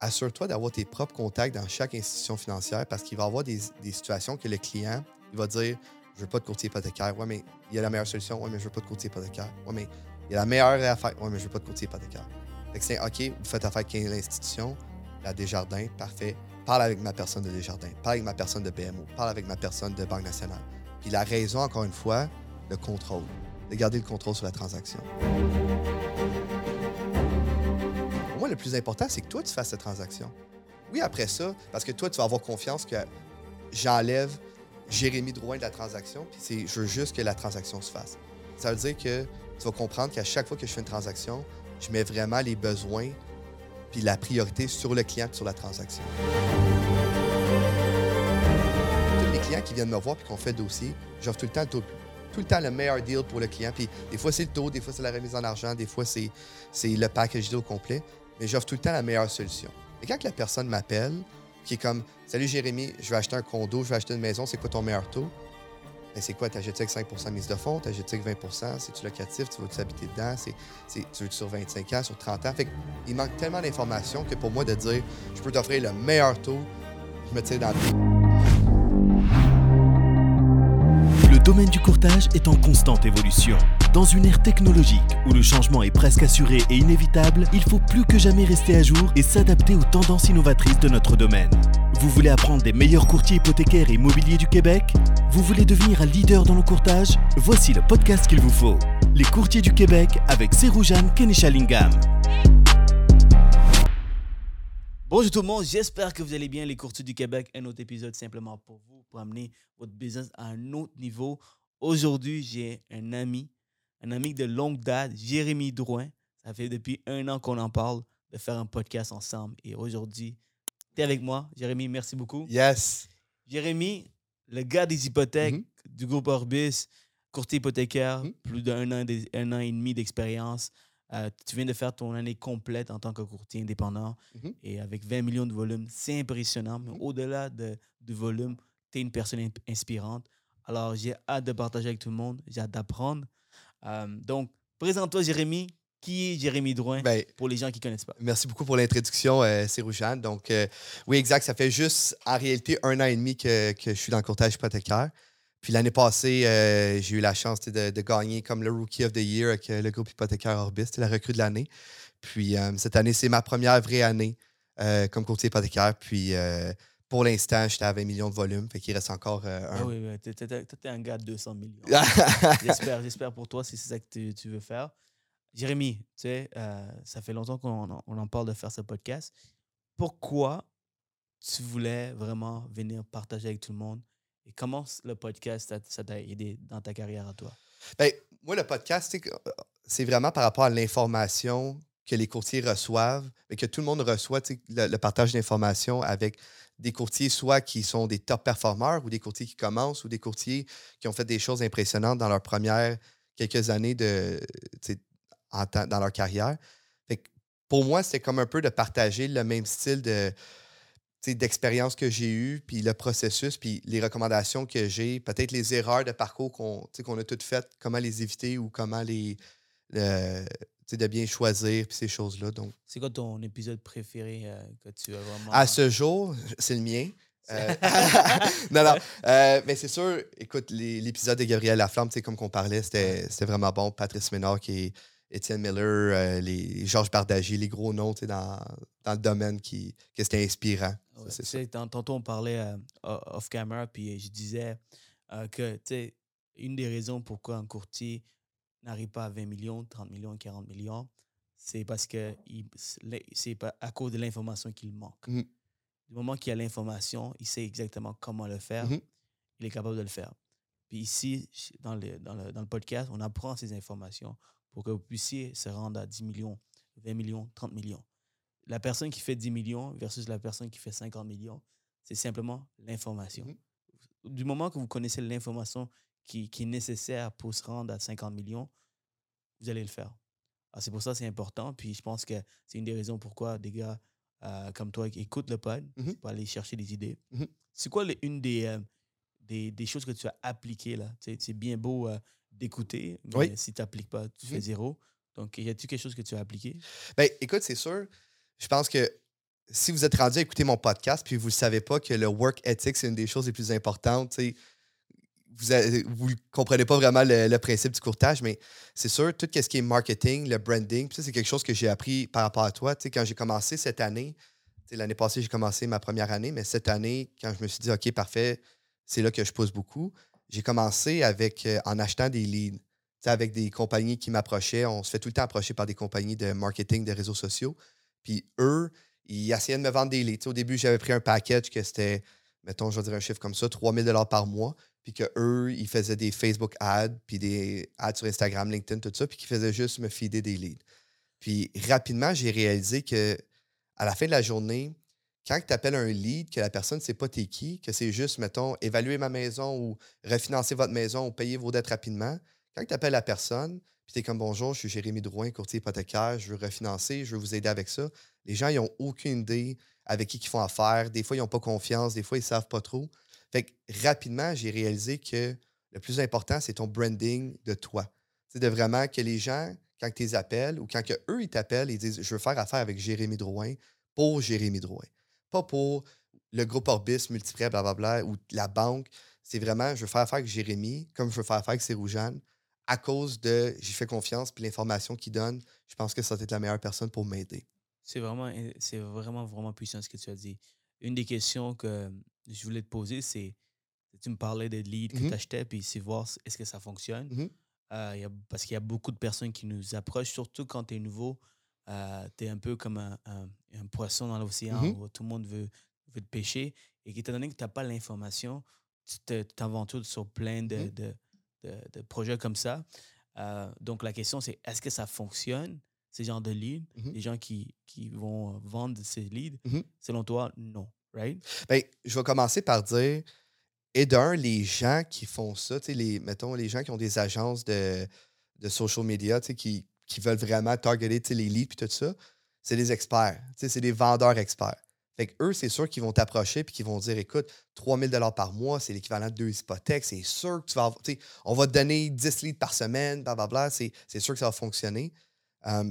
assure-toi d'avoir tes propres contacts dans chaque institution financière parce qu'il va y avoir des, des situations que le client il va dire Je veux pas de courtier hypothécaire. Ouais, mais il y a la meilleure solution. Ouais, mais je veux pas de courtier hypothécaire. Ouais, mais il y a la meilleure affaire. Ouais, mais je veux pas de courtier hypothécaire. Fait que c'est OK, vous faites affaire avec l'institution, la Desjardins, parfait. Parle avec ma personne de Desjardins, parle avec ma personne de BMO, parle avec ma personne de Banque nationale. Puis la raison, encore une fois, le contrôle. De garder le contrôle sur la transaction. Le plus important, c'est que toi, tu fasses cette transaction. Oui, après ça, parce que toi, tu vas avoir confiance que j'enlève Jérémy Drouin de la transaction, puis je veux juste que la transaction se fasse. Ça veut dire que tu vas comprendre qu'à chaque fois que je fais une transaction, je mets vraiment les besoins puis la priorité sur le client sur la transaction. Tous les clients qui viennent me voir puis qu'on fait le dossier, j'offre tout le temps tout, le temps le meilleur deal pour le client. Puis des fois, c'est le taux, des fois, c'est la remise en argent, des fois, c'est, c'est le package deal au complet. Mais j'offre tout le temps la meilleure solution. Et quand la personne m'appelle, qui est comme Salut Jérémy, je vais acheter un condo, je vais acheter une maison, c'est quoi ton meilleur taux? Ben, c'est quoi, t'achètes avec 5% mise de fonds, t'achètes avec 20% C'est-tu locatif, tu veux-tu habiter dedans, tu veux sur 25 ans, sur 30 ans? Fait il manque tellement d'informations que pour moi de dire je peux t'offrir le meilleur taux, je me tire dans le Le domaine du courtage est en constante évolution. Dans une ère technologique où le changement est presque assuré et inévitable, il faut plus que jamais rester à jour et s'adapter aux tendances innovatrices de notre domaine. Vous voulez apprendre des meilleurs courtiers hypothécaires et immobiliers du Québec? Vous voulez devenir un leader dans le courtage? Voici le podcast qu'il vous faut. Les courtiers du Québec avec Seroujan Kenishalingam. Bonjour tout le monde, j'espère que vous allez bien. Les courtiers du Québec, un autre épisode simplement pour vous, pour amener votre business à un autre niveau. Aujourd'hui, j'ai un ami, un ami de longue date, Jérémy Drouin. Ça fait depuis un an qu'on en parle de faire un podcast ensemble. Et aujourd'hui, tu es avec moi. Jérémy, merci beaucoup. Yes. Jérémy, le gars des hypothèques Mhm. du groupe Orbis, courtier hypothécaire, Mhm. plus d'un an, un an et demi d'expérience. Euh, tu viens de faire ton année complète en tant que courtier indépendant Mhm. et avec 20 millions de volume, c'est impressionnant. Mais au-delà de, du volume, tu es une personne in- inspirante. Alors, j'ai hâte de partager avec tout le monde. J'ai hâte d'apprendre. Euh, donc, présente-toi, Jérémy. Qui est Jérémy Drouin Ben, pour les gens qui ne connaissent pas? Merci beaucoup pour l'introduction, euh. Donc, euh, oui, exact. Ça fait juste, en réalité, un an et demi que, que je suis dans le courtage hypothécaire. Puis l'année passée, euh, j'ai eu la chance de, de gagner comme le Rookie of the Year avec le groupe hypothécaire Orbis, la recrue de l'année. Puis cette année, c'est ma première vraie année comme courtier hypothécaire. Puis pour l'instant, j'étais à 20 millions de volume. Fait qu'il reste encore euh, Ah un. oui, oui, t'es- t'es t'es un gars de 200 millions. J'espère, j'espère pour toi si c'est ça que tu, tu veux faire. Jérémy, tu sais, euh, ça fait longtemps qu'on en- on en parle de faire ce podcast. Pourquoi tu voulais vraiment venir partager avec tout le monde? Et comment le podcast ça- ça t'a aidé dans ta carrière à toi? Ben, moi, le podcast, que, euh, c'est vraiment par rapport à l'information que les courtiers reçoivent et que tout le monde reçoit, le, partage d'informations avec des courtiers soit qui sont des top performeurs ou des courtiers qui commencent ou des courtiers qui ont fait des choses impressionnantes dans leurs premières quelques années de, dans leur carrière. Fait que pour moi, c'était comme un peu de partager le même style de d'expérience que j'ai eue, puis le processus, puis les recommandations que j'ai, peut-être les erreurs de parcours qu'on a toutes faites, comment les éviter ou comment les de bien choisir, puis ces choses-là. Donc, C'est quoi ton épisode préféré euh, que tu as vraiment. à ce jour, c'est le mien. Euh, non, non. euh, mais c'est sûr, écoute, l'épisode de Gabriel Laflamme, comme qu'on parlait, c'était vraiment bon. Patrice Ménard, qui est Étienne Miller, les Georges Bardagy, les gros noms dans, dans le domaine qui, que c'était inspirant. Ouais, ça. tantôt, on parlait off-camera, puis je disais que, une des raisons pourquoi un courtier n'arrive pas à 20 millions, 30 millions, 40 millions, c'est parce que c'est pas à cause de l'information qu'il manque. Mhm. Du moment qu'il y a l'information, il sait exactement comment le faire, Mhm. il est capable de le faire. Puis ici, dans le, dans, le, dans le podcast, on apprend ces informations pour que vous puissiez se rendre à 10 millions, 20 millions, 30 millions. La personne qui fait 10 millions versus la personne qui fait 50 millions, c'est simplement l'information. Mhm. Du moment que vous connaissez l'information qui, qui est nécessaire pour se rendre à 50 millions, vous allez le faire. Alors, c'est pour ça que c'est important. Puis je pense que c'est une des raisons pourquoi des gars euh, comme toi qui écoutent le pod Mhm. pour aller chercher des idées. Mhm. C'est quoi les- une des, euh, des, des choses que tu as appliquées là? C'est bien beau euh, d'écouter, mais Oui. si tu n'appliques pas, tu fais Mhm. zéro. Donc, y a-t-il quelque chose que tu as appliqué? Ben, écoute, c'est sûr. Je pense que si vous êtes rendu à écouter mon podcast puis vous ne savez pas que le work ethic, c'est une des choses les plus importantes, vous ne comprenez pas vraiment le, principe du courtage, mais c'est sûr, tout ce qui est marketing, le branding, ça, c'est quelque chose que j'ai appris par rapport à toi. quand j'ai commencé cette année, l'année passée, j'ai commencé ma première année, mais cette année, quand je me suis dit, OK, parfait, c'est là que je pousse beaucoup, j'ai commencé avec euh, en achetant des leads. avec des compagnies qui m'approchaient. On se fait tout le temps approcher par des compagnies de marketing, de réseaux sociaux. Puis eux, ils essayaient de me vendre des leads. au début, j'avais pris un package que c'était, mettons, je vais dire un chiffre comme ça, 3000 par mois. Puis qu'eux, ils faisaient des Facebook ads, puis des ads sur Instagram, LinkedIn, tout ça, puis qu'ils faisaient juste me fider des leads. Puis rapidement, j'ai réalisé que à la fin de la journée, quand tu appelles un lead, que la personne ne sait pas t'es qui, que c'est juste, mettons, évaluer ma maison ou refinancer votre maison ou payer vos dettes rapidement, quand tu appelles la personne, puis tu es comme bonjour, je suis Jérémy Drouin, courtier hypothécaire, je veux refinancer, je veux vous aider avec ça, les gens, ils n'ont aucune idée avec qui ils font affaire. Des fois, ils n'ont pas confiance, des fois, ils ne savent pas trop. Fait que rapidement, j'ai réalisé que le plus important, c'est ton branding de toi. C'est de vraiment que les gens, quand tu les appelles ou quand eux, ils t'appellent, ils disent Je veux faire affaire avec Jérémy Drouin pour Jérémy Drouin. Pas pour le groupe Orbis, Multiprêt, blablabla, ou la banque. C'est vraiment, je veux faire affaire avec Jérémy, comme je veux faire affaire avec Céroujane, à cause de j'ai fait confiance, puis l'information qu'il donne, je pense que ça va être la meilleure personne pour m'aider. C'est vraiment, c'est vraiment, vraiment puissant ce que tu as dit. Une des questions que je voulais te poser, c'est tu me parlais des leads que mmh tu achetais, puis c'est voir est-ce que ça fonctionne. Mmh euh, parce qu'il y a beaucoup de personnes qui nous approchent, surtout quand tu es nouveau. Euh, tu es un peu comme un, un, poisson dans l'océan mmh où tout le monde veut, veut te pêcher. Et étant donné que tu n'as pas l'information, tu t'aventures sur plein de, de, de, projets comme ça. Euh, donc la question, c'est est-ce que ça fonctionne, ces genres de leads, les gens qui, qui vont vendre ces leads? Selon toi, non, right? Ben, je vais commencer par dire et d'un, les gens qui font ça, les, mettons, les gens qui ont des agences de, de social media, qui, qui veulent vraiment targeter les leads et tout ça, c'est des experts. C'est des vendeurs experts. Fait que eux, c'est sûr qu'ils vont t'approcher et qu'ils vont dire écoute, 3000 par mois, c'est l'équivalent de deux hypothèques. C'est sûr que tu vas avoir, on va te donner 10 leads par semaine, blablabla. C'est sûr que ça va fonctionner.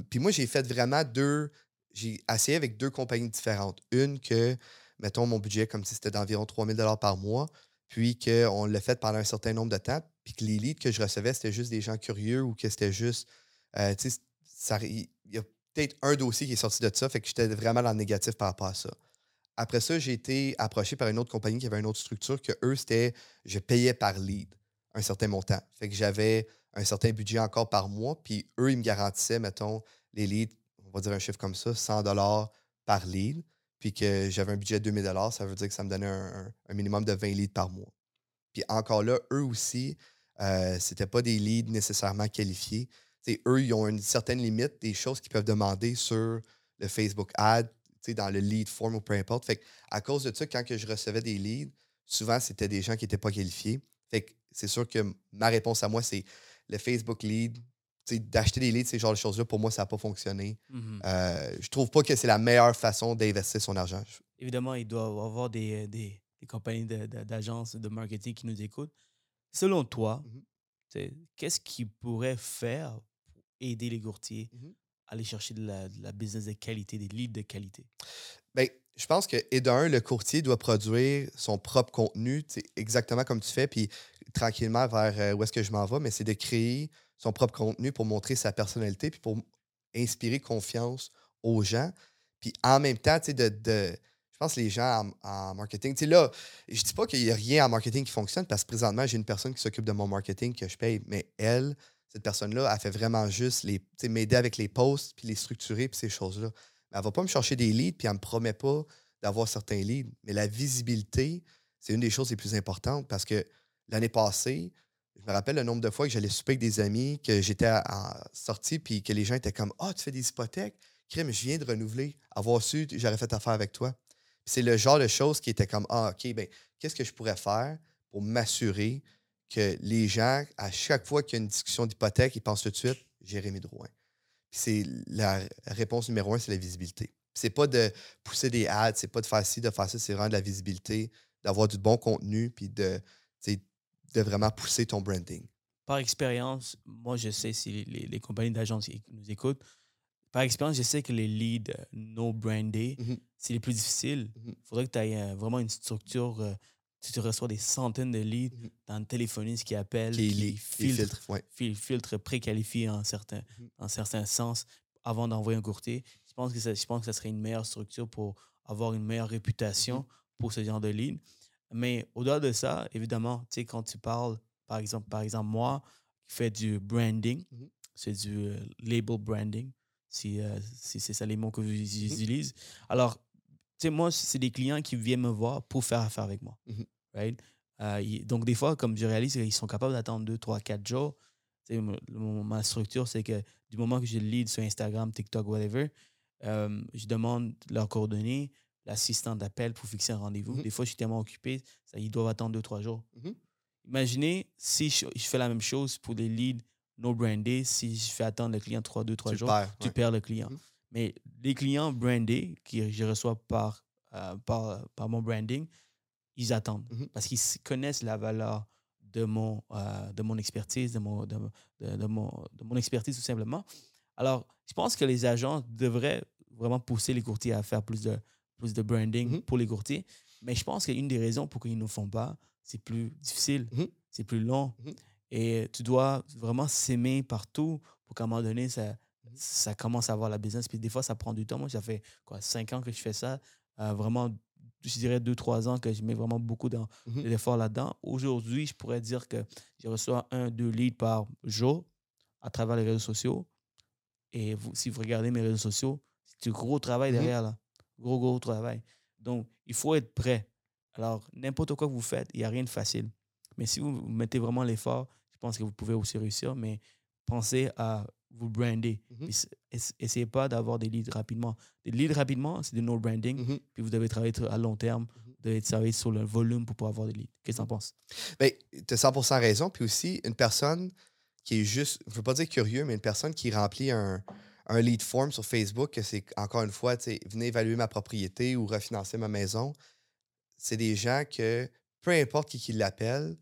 puis moi, j'ai fait vraiment deux. J'ai essayé avec deux compagnies différentes. Une que, mettons, mon budget comme si c'était d'environ 3000 par mois puis qu'on l'a fait pendant un certain nombre de temps, puis que les leads que je recevais, c'était juste des gens curieux ou que c'était juste. Euh, tu sais, il y a peut-être un dossier qui est sorti de ça, fait que j'étais vraiment dans le négatif par rapport à ça. Après ça, j'ai été approché par une autre compagnie qui avait une autre structure que eux, c'était je payais par lead un certain montant. Fait que j'avais un certain budget encore par mois, puis eux, ils me garantissaient, mettons, les leads, on va dire un chiffre comme ça, 100 par lead puis que j'avais un budget de 2000 ça veut dire que ça me donnait un, minimum de 20 leads par mois. Puis encore là, eux aussi, euh, c'était pas des leads nécessairement qualifiés. eux, ils ont une certaine limite des choses qu'ils peuvent demander sur le Facebook Ad, dans le lead form ou peu importe. Fait à cause de ça, quand je recevais des leads, souvent, c'était des gens qui n'étaient pas qualifiés. Fait c'est sûr que ma réponse à moi, c'est le Facebook lead, d'acheter des leads, ces genres de choses-là, pour moi, ça n'a pas fonctionné. Mm-hmm. Euh, je trouve pas que c'est la meilleure façon d'investir son argent. Évidemment, il doit y avoir des, des, compagnies d'agences de, marketing qui nous écoutent. Selon toi, mm-hmm. qu'est-ce qui pourrait faire pour aider les courtiers mm-hmm. à aller chercher de la, business de qualité, des leads de qualité? Bien, je pense que, et d'un, le courtier doit produire son propre contenu, exactement comme tu fais, puis tranquillement vers euh, où est-ce que je m'en vais, mais c'est de créer son propre contenu pour montrer sa personnalité puis pour inspirer confiance aux gens. Puis en même temps, tu sais, de, je pense que les gens en, marketing, tu sais, là, je dis pas qu'il n'y a rien en marketing qui fonctionne parce que présentement, j'ai une personne qui s'occupe de mon marketing que je paye, mais elle, cette personne-là, elle fait vraiment juste les, m'aider avec les posts, puis les structurer, puis ces choses-là. Elle ne va pas me chercher des leads, puis elle me promet pas d'avoir certains leads. Mais la visibilité, c'est une des choses les plus importantes parce que l'année passée, je me rappelle le nombre de fois que j'allais souper avec des amis, que j'étais en sortie, puis que les gens étaient comme Ah, oh, tu fais des hypothèques? Crème, je viens de renouveler. Avoir su, j'aurais fait affaire avec toi. C'est le genre de choses qui était comme Ah, OK, ben, qu'est-ce que je pourrais faire pour m'assurer que les gens, à chaque fois qu'il y a une discussion d'hypothèque, ils pensent tout de suite Jérémy Drouin. c'est la réponse numéro un, c'est la visibilité. C'est pas de pousser des ads, c'est pas de faire ci, de faire ça, c'est vraiment de la visibilité, d'avoir du bon contenu, puis de de vraiment pousser ton branding? Par expérience, moi, je sais si les, compagnies d'agence nous écoutent, par expérience, je sais que les leads euh, no brandés, Mhm. c'est les plus difficiles. Il faudrait que tu aies vraiment une structure. euh, tu te reçois des centaines de leads, Mhm. tu as un téléphoniste qui appelle, Qui qui filtre, filtres. Ouais. fil- filtre préqualifié en certains, en certains sens avant d'envoyer un courtier. Je pense, que ça, je pense que ça serait une meilleure structure pour avoir une meilleure réputation pour ce genre de lead. Mais au-delà de ça, évidemment, tu sais, quand tu parles, par exemple, par exemple, moi, qui fais du branding, Mhm. c'est du euh, label branding, si, euh, si c'est ça les mots que Mhm. j'utilise. Alors, tu sais, moi, c'est des clients qui viennent me voir pour faire affaire avec moi. Mhm. right? Euh, donc, des fois, comme je réalise, ils sont capables d'attendre 2, 3, 4 jours. Ma structure, c'est que du moment que je lead sur Instagram, TikTok, whatever, je demande leurs coordonnées, l'assistant d'appel pour fixer un rendez-vous. Mhm. Des fois, je suis tellement occupé, ça, ils doivent attendre 2, 3 jours. Mhm. Imaginez si je, je fais la même chose pour les leads no brandés, si je fais attendre le client 3, 2, 3 Tu le jours, perds, tu ouais. perds le client. Mhm. Mais les clients brandés que je reçois par, euh, par, par mon branding, ils attendent parce qu'ils connaissent la valeur de mon, euh, de mon expertise, de mon, de, de- de mon, de mon expertise tout simplement. Alors, je pense que les agents devraient vraiment pousser les courtiers à faire plus de, plus de branding Mhm. pour les courtiers. Mais je pense qu'une des raisons pour qu'ils ne font pas, c'est plus difficile, Mhm. c'est plus long. Mhm. Et tu dois vraiment s'aimer partout pour qu'à un moment donné, ça, ça commence à avoir la business. Puis des fois, ça prend du temps. Moi, ça fait quoi, cinq ans que je fais ça. Euh, vraiment, je dirais deux, trois ans que je mets vraiment beaucoup d'efforts là-dedans. Aujourd'hui, je pourrais dire que je reçois un, deux leads par jour à travers les réseaux sociaux. Et vous, si vous regardez mes réseaux sociaux, c'est du gros travail derrière là. Gros, gros travail. Donc, il faut être prêt. Alors, n'importe quoi que vous faites, il n'y a rien de facile. Mais si vous mettez vraiment l'effort, je pense que vous pouvez aussi réussir. Mais pensez à vous brander. Ess- essayez pas d'avoir des leads rapidement. Des leads rapidement, c'est du no branding. Mhm. Puis vous devez travailler tr- à long terme. Mhm. Vous devez travailler sur le volume pour pouvoir avoir des leads. Qu'est-ce que tu en penses? Ben, tu as 100 raison. Puis aussi, une personne qui est juste, je veux pas dire curieux, mais une personne qui remplit un, un lead form sur Facebook, que c'est encore une fois, venez évaluer ma propriété ou refinancer ma maison. C'est des gens que, peu importe qui, qui l'appelle,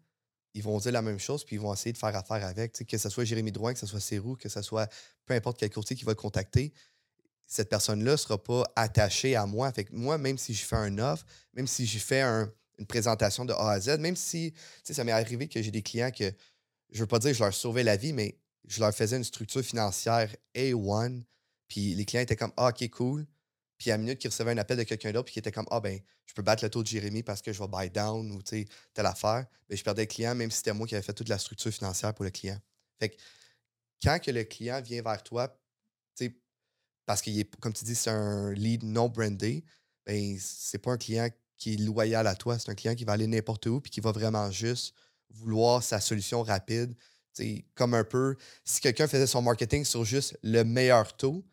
ils vont dire la même chose, puis ils vont essayer de faire affaire avec. Que ce soit Jérémy Drouin, que ce soit Cérou, que ce soit peu importe quel courtier qui va le contacter, cette personne-là ne sera pas attachée à moi. Fait que moi, même si je fais un offre, même si je fais un- une présentation de A à Z, même si ça m'est arrivé que j'ai des clients que je veux pas dire que je leur sauvais la vie, mais je leur faisais une structure financière A1, puis les clients étaient comme Ah, ok, cool. Puis à la minute qu'ils recevaient un appel de quelqu'un d'autre, puis qui était comme Ah, ben, je peux battre le taux de Jérémy parce que je vais buy down ou telle affaire, ben, je perdais le client, même si c'était moi qui avais fait toute la structure financière pour le client. Fait que quand que le client vient vers toi, parce qu'il est, comme tu dis, c'est un lead non brandé, ben, c'est pas un client qui est loyal à toi, c'est un client qui va aller n'importe où puis qui va vraiment juste vouloir sa solution rapide. Sais, comme un peu, si quelqu'un faisait son marketing sur juste le meilleur taux,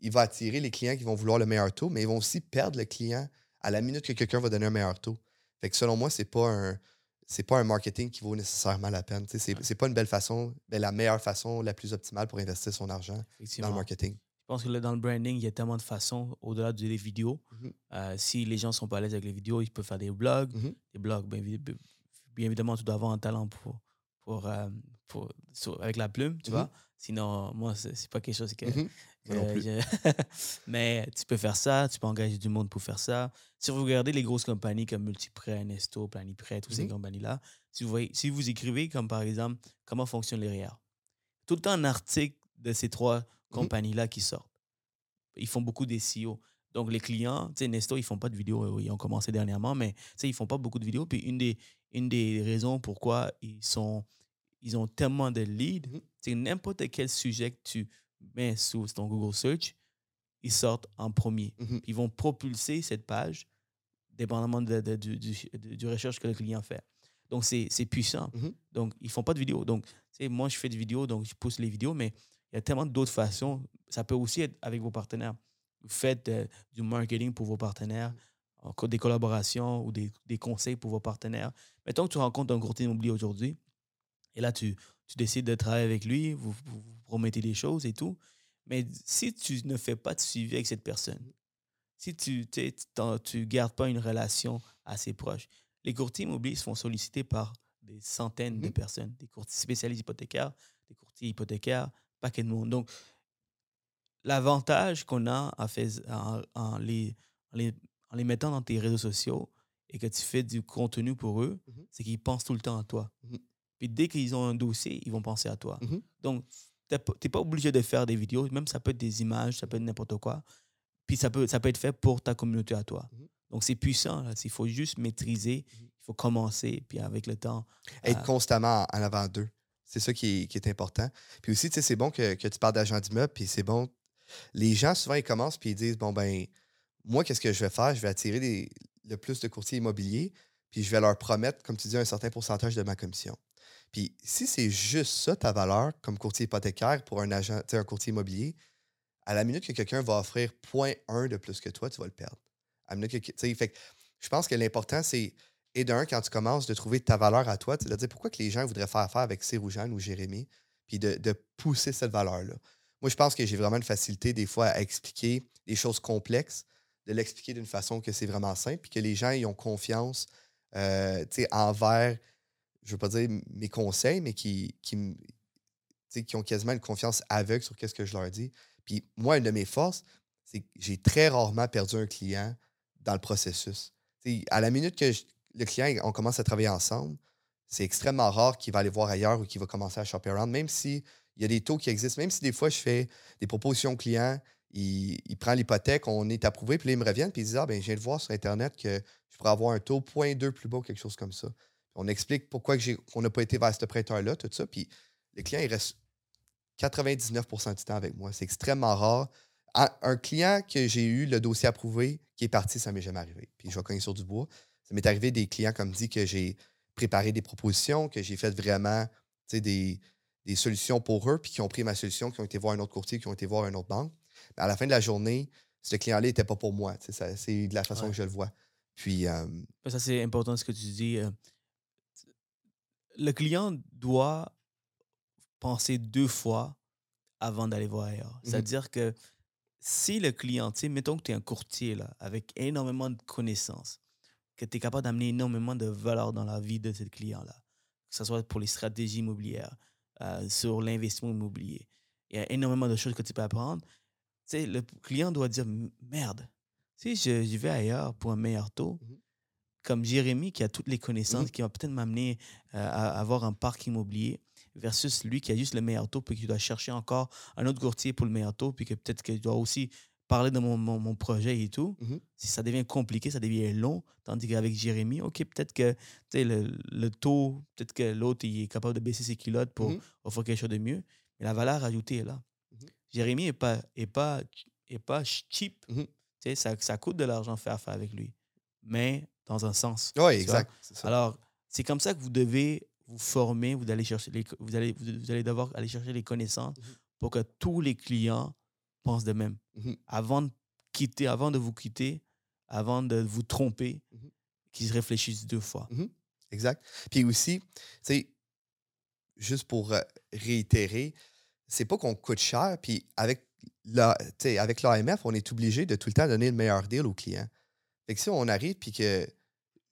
il va attirer les clients qui vont vouloir le meilleur taux, mais ils vont aussi perdre le client à la minute que quelqu'un va donner un meilleur taux. Fait que selon moi, c'est pas un c'est pas un marketing qui vaut nécessairement la peine. C'est c'est pas une belle façon, mais la meilleure façon, la plus optimale pour investir son argent dans le marketing. Je pense que là, dans le branding, il y a tellement de façons au-delà des vidéos. Mhm. Euh, si les gens sont pas à l'aise avec les vidéos, ils peuvent faire des blogs. Mhm. Des blogs, bien, évi- bien évidemment, tu dois avoir un talent pour, pour, euh, pour- sur- avec la plume, tu Mhm. vois. Sinon, moi, c'est pas quelque chose que, Mhm. Que je- Mais tu peux faire ça, tu peux engager du monde pour faire ça. Si vous regardez les grosses compagnies comme Multiprêt, Nesto, Planiprêt, toutes ces Mhm. compagnies-là, si vous, voyez, si vous écrivez comme par exemple comment fonctionnent les REER, tout le temps un article de ces trois compagnies-là qui sortent. Ils font beaucoup des SEO. Donc les clients, tu sais, Nesto, ils font pas de vidéos, ils ont commencé dernièrement, mais tu sais, ils font pas beaucoup de vidéos. Puis une des, une des raisons pourquoi ils sont ils ont tellement de leads, Mhm. c'est n'importe quel sujet que tu mets sous ton Google Search, ils sortent en premier. Mhm. Puis ils vont propulser cette page, dépendamment de, de- du, du, de- du recherche que le client fait. Donc, c'est puissant. Mhm. Donc, ils font pas de vidéos. Donc, moi, je fais des vidéos, donc je pousse les vidéos, mais il y a tellement d'autres façons. Ça peut aussi être avec vos partenaires. Vous faites euh, du marketing pour vos partenaires, des collaborations ou des, des conseils pour vos partenaires. Mettons que tu rencontres un courtier immobilier aujourd'hui, et là, tu, tu décides de travailler avec lui, vous, vous, vous promettez des choses et tout. Mais si tu ne fais pas de suivi avec cette personne, si tu ne gardes pas une relation assez proche, les courtiers immobiliers se font solliciter par des centaines de Mhm. personnes, des courtiers spécialistes hypothécaires, des courtiers hypothécaires, paquet de monde. Donc, l'avantage qu'on a en, fais- en, en les, en, les, en les mettant dans tes réseaux sociaux et que tu fais du contenu pour eux, Mhm. c'est qu'ils pensent tout le temps à toi. Mhm. Puis dès qu'ils ont un dossier, ils vont penser à toi. Mhm. Donc, tu n'es pas obligé de faire des vidéos, même ça peut être des images, ça peut être n'importe quoi. Puis ça peut, ça peut être fait pour ta communauté à toi. Mhm. Donc, c'est puissant. là. Il faut juste maîtriser, Mhm. il faut commencer, puis avec le temps. Être constamment en avant d'eux. C'est ça qui est, qui est important. Puis aussi, tu sais, c'est bon que, que tu parles d'agent d'immeuble, puis c'est bon. Les gens, souvent, ils commencent, puis ils disent Bon, ben, moi, qu'est-ce que je vais faire? Je vais attirer le plus de courtiers immobiliers, puis je vais leur promettre, comme tu dis, un certain pourcentage de ma commission. Puis si c'est juste ça, ta valeur, comme courtier hypothécaire pour un agent, un courtier immobilier, à la minute que quelqu'un va offrir 0.1 de plus que toi, tu vas le perdre. À la minute que, fait je pense que l'important, c'est et d'un, quand tu commences de trouver ta valeur à toi, de dire pourquoi que les gens voudraient faire affaire avec Céroujane ou Jérémy, puis de, de pousser cette valeur-là. Moi, je pense que j'ai vraiment une facilité des fois à expliquer des choses complexes, de l'expliquer d'une façon que c'est vraiment simple, puis que les gens ils ont confiance euh, envers, je veux pas dire mes conseils, mais qui, qui, qui ont quasiment une confiance aveugle sur qu'est-ce que je leur dis. Puis moi, une de mes forces, c'est que j'ai très rarement perdu un client dans le processus. À la minute que le client, on commence à travailler ensemble, c'est extrêmement rare qu'il va aller voir ailleurs ou qu'il va commencer à shopper around, même si il y a des taux qui existent, même si des fois je fais des propositions aux clients, il, il prend l'hypothèque, on est approuvé, puis là, ils me reviennent, puis ils disent Ah, ben, je viens de voir sur Internet que je pourrais avoir un taux 0.2 plus bas, quelque chose comme ça. On explique pourquoi qu'on n'a pas été vers ce prêteur-là, tout ça, puis le client, il reste 99% du temps avec moi. C'est extrêmement rare. Un, un client que j'ai eu le dossier approuvé, qui est parti, ça m'est jamais arrivé. Puis je vais cogner sur du bois. Ça m'est arrivé des clients, comme dit, que j'ai préparé des propositions, que j'ai fait vraiment des, des solutions pour eux, puis qui ont pris ma solution, qui ont été voir un autre courtier, qui ont été voir une autre banque. Mais à la fin de la journée, ce client-là n'était pas pour moi. C'est de la façon Ouais. que je le vois. Puis, euh, Ça, c'est important ce que tu dis. euh, Le client doit penser deux fois avant d'aller voir ailleurs. Mhm. C'est-à-dire que si le client, tu sais, mettons que tu es un courtier là, avec énormément de connaissances, que tu es capable d'amener énormément de valeur dans la vie de ce client-là, que ce soit pour les stratégies immobilières, euh, sur l'investissement immobilier, il y a énormément de choses que tu peux apprendre. Tu sais, le client doit dire merde, si je, je vais ailleurs pour un meilleur taux, Mhm. Comme Jérémy qui a toutes les connaissances, Mhm. qui va peut-être m'amener euh, à avoir un parc immobilier, versus lui qui a juste le meilleur taux, puis qui doit chercher encore un autre courtier pour le meilleur taux, puis que peut-être qu'il doit aussi parler de mon, mon- mon projet et tout. Mhm. Si ça devient compliqué, ça devient long. Tandis qu'avec Jérémy, OK, peut-être que le, le taux, peut-être que l'autre il est capable de baisser ses culottes pour Mhm. offrir quelque chose de mieux. Mais la valeur ajoutée est là. Jérémy n'est pas, est pas, est pas cheap. Ça, ça coûte de l'argent faire affaire avec lui. Mais dans un sens. oui, exact. ça. Alors, c'est comme ça que vous devez vous former, vous allez, chercher les, vous allez, vous allez devoir aller chercher les connaissances Mhm. pour que tous les clients pensent de même. Mhm. Avant de quitter, avant de vous quitter, avant de vous tromper, Mhm. qu'ils réfléchissent deux fois. Exact. Puis aussi, tu sais, juste pour euh, réitérer, c'est pas qu'on coûte cher, puis avec la- avec l'AMF, on est obligé de tout le temps donner le meilleur deal au client. Fait que si on arrive puis que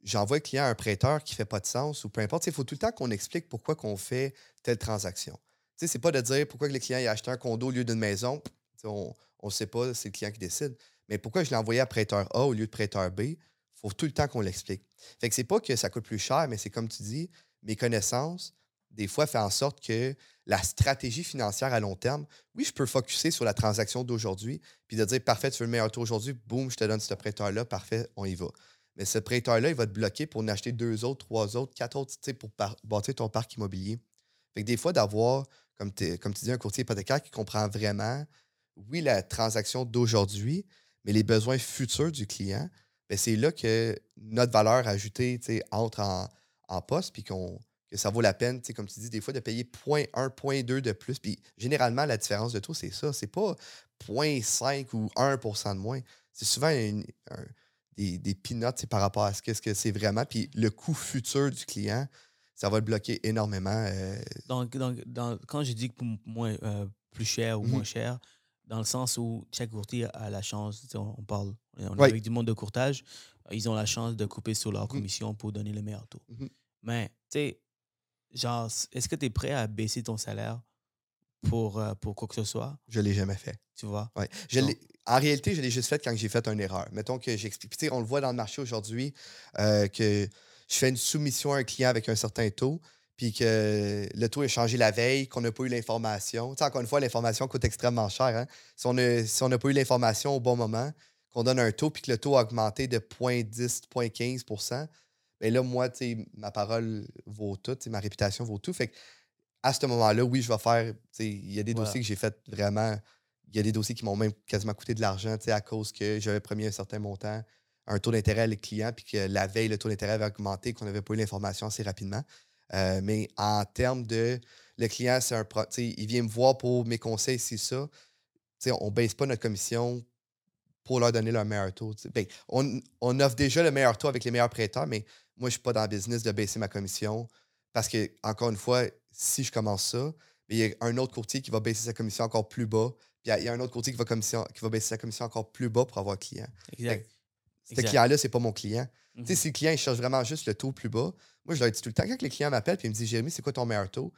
j'envoie le client à un prêteur qui fait pas de sens ou peu importe, il faut tout le temps qu'on explique pourquoi qu'on fait telle transaction. Sais, c'est pas de dire pourquoi le client a acheté un condo au lieu d'une maison. On ne sait pas, c'est le client qui décide. Mais pourquoi je l'ai envoyé à prêteur A au lieu de prêteur B, il faut tout le temps qu'on l'explique. Fait que pas que ça coûte plus cher, mais c'est comme tu dis, mes connaissances, des fois, fait en sorte que la stratégie financière à long terme, oui, je peux focuser sur la transaction d'aujourd'hui, puis de dire, parfait, tu veux le meilleur taux aujourd'hui, boum, je te donne ce prêteur-là, parfait, on y va. Mais ce prêteur-là, il va te bloquer pour en acheter deux autres, trois autres, quatre autres, pour bâtir ton parc immobilier. Fait que des fois, d'avoir, comme, comme tu dis, un courtier hypothécaire qui comprend vraiment, oui, la transaction d'aujourd'hui, mais les besoins futurs du client, ben, c'est là que notre valeur ajoutée entre en, en poste, puis que ça vaut la peine, comme tu dis, des fois, de payer 0.1, 0.2 de plus. Puis généralement, la différence de taux, c'est ça. C'est pas 0.5 ou 1% de moins. C'est souvent un- des, des peanuts par rapport à ce que ce que c'est vraiment. Puis le coût futur du client, ça va le bloquer énormément. euh, Donc, donc, dans- quand je dis que pour moins, euh, plus cher ou Mhm. moins cher, dans le sens où chaque courtier a la chance, on, on parle, on est Oui. avec du monde de courtage, ils ont la chance de couper sur leur Mhm. commission pour donner le meilleur taux. Mhm. Mais, tu sais, genre, est-ce que tu es prêt à baisser ton salaire pour, euh, pour quoi que ce soit, Je ne l'ai jamais fait. tu vois? Je l'ai- en réalité, je l'ai juste fait quand j'ai fait une erreur. Mettons que j'explique. On le voit dans le marché aujourd'hui euh, que je fais une soumission à un client avec un certain taux, puis que le taux est changé la veille, qu'on n'a pas eu l'information. Encore une fois, l'information coûte extrêmement cher. hein. Si on si n'a pas eu l'information au bon moment, qu'on donne un taux, puis que le taux a augmenté de 0.10, 0.15 bien là, moi, ma parole vaut tout, ma réputation vaut tout. Fait que, à ce moment-là, oui, je vais faire. Il y a des dossiers que j'ai fait vraiment. Il y a des dossiers qui m'ont même quasiment coûté de l'argent à cause que j'avais promis un certain montant, un taux d'intérêt à les clients, puis que la veille, le taux d'intérêt avait augmenté, qu'on n'avait pas eu l'information assez rapidement. Euh, mais en termes de le client, c'est un pro- il vient me voir pour mes conseils, c'est ça. Tu sais, on ne baisse pas notre commission pour leur donner leur meilleur taux. Ben, on, on offre déjà le meilleur taux avec les meilleurs prêteurs, mais moi, je ne suis pas dans le business de baisser ma commission parce que, encore une fois, si je commence ça, ben, il y a un autre courtier qui va baisser sa commission encore plus bas. Il y a- il y, a un autre courtier qui va, commission, qui va baisser sa commission encore plus bas pour avoir un client. Exact. Ce client-là, c'est pas mon client. Mhm. Tu sais, si le client il cherche vraiment juste le taux plus bas, moi, je leur dis tout le temps, quand les clients m'appellent et me disent Jérémy, c'est quoi ton meilleur taux?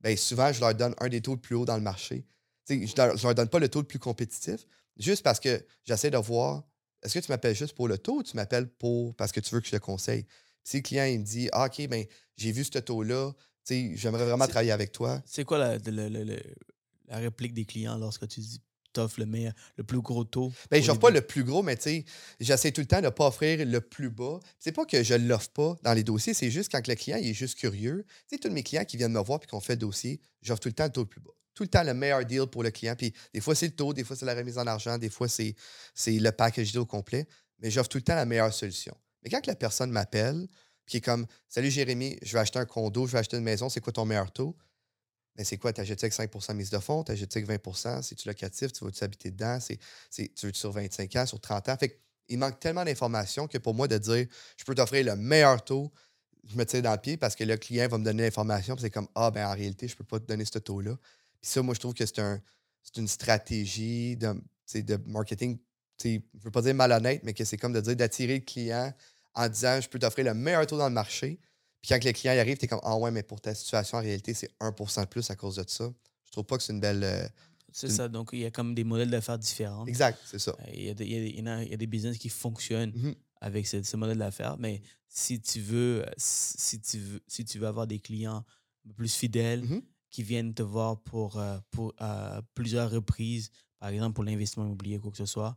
Bien, souvent, je leur donne un des taux le plus haut dans le marché. Tu sais, je leur, je leur donne pas le taux le plus compétitif, juste parce que j'essaie de voir est-ce que tu m'appelles juste pour le taux ou tu m'appelles pour parce que tu veux que je te conseille? Si le client il me dit ah, OK, ben, j'ai vu ce taux-là, tu sais, j'aimerais vraiment travailler avec toi. C'est quoi la, le- le- le- la réplique des clients lorsque tu dis t'offres le meilleur, le plus gros taux? Ben, au j'offre pas le plus gros, mais tu sais, j'essaie tout le temps de ne pas offrir le plus bas. C'est pas que je l'offre pas dans les dossiers, c'est juste quand le client il est juste curieux. Tu sais, tous mes clients qui viennent me voir puis qu'on fait le dossier, j'offre tout le temps le taux le plus bas. Tout le temps le meilleur deal pour le client. Puis des fois, c'est le taux, des fois, c'est la remise en argent, des fois, c'est c'est le package deal au complet. Mais j'offre tout le temps la meilleure solution. Mais quand la personne m'appelle, puis qui est comme Salut Jérémy, je vais acheter un condo, je vais acheter une maison, c'est quoi ton meilleur taux? Ben, c'est quoi? T'achètes avec 5% de mise de fonds? T'achètes avec 20% C'est-tu locatif? Tu vas-tu habiter dedans? Tu veux sur 25 ans, sur 30 ans? Fait que, il manque tellement d'informations que pour moi, de dire je peux t'offrir le meilleur taux, je me tire dans le pied parce que le client va me donner l'information. c'est comme Ah, ben en réalité, je peux pas te donner ce taux-là. Puis ça, moi, je trouve que c'est, un, c'est une stratégie de, de marketing. Je veux pas dire malhonnête, mais que c'est comme de dire d'attirer le client en disant je peux t'offrir le meilleur taux dans le marché. Puis quand le client y arrive, tu es comme Ah ouais, mais pour ta situation, en réalité, c'est 1% de plus à cause de ça. Je trouve pas que c'est une belle. euh, C'est une- ça. Donc, il y a comme des modèles d'affaires différents. Exact, c'est ça. Il y, a des, il, y a des, il y en a- il y a des business qui fonctionnent Mhm. avec ce, ce modèle d'affaires, mais si tu veux, si tu veux, si tu veux avoir des clients plus fidèles Mhm. qui viennent te voir pour, euh, pour euh, plusieurs reprises, par exemple pour l'investissement immobilier, quoi que ce soit,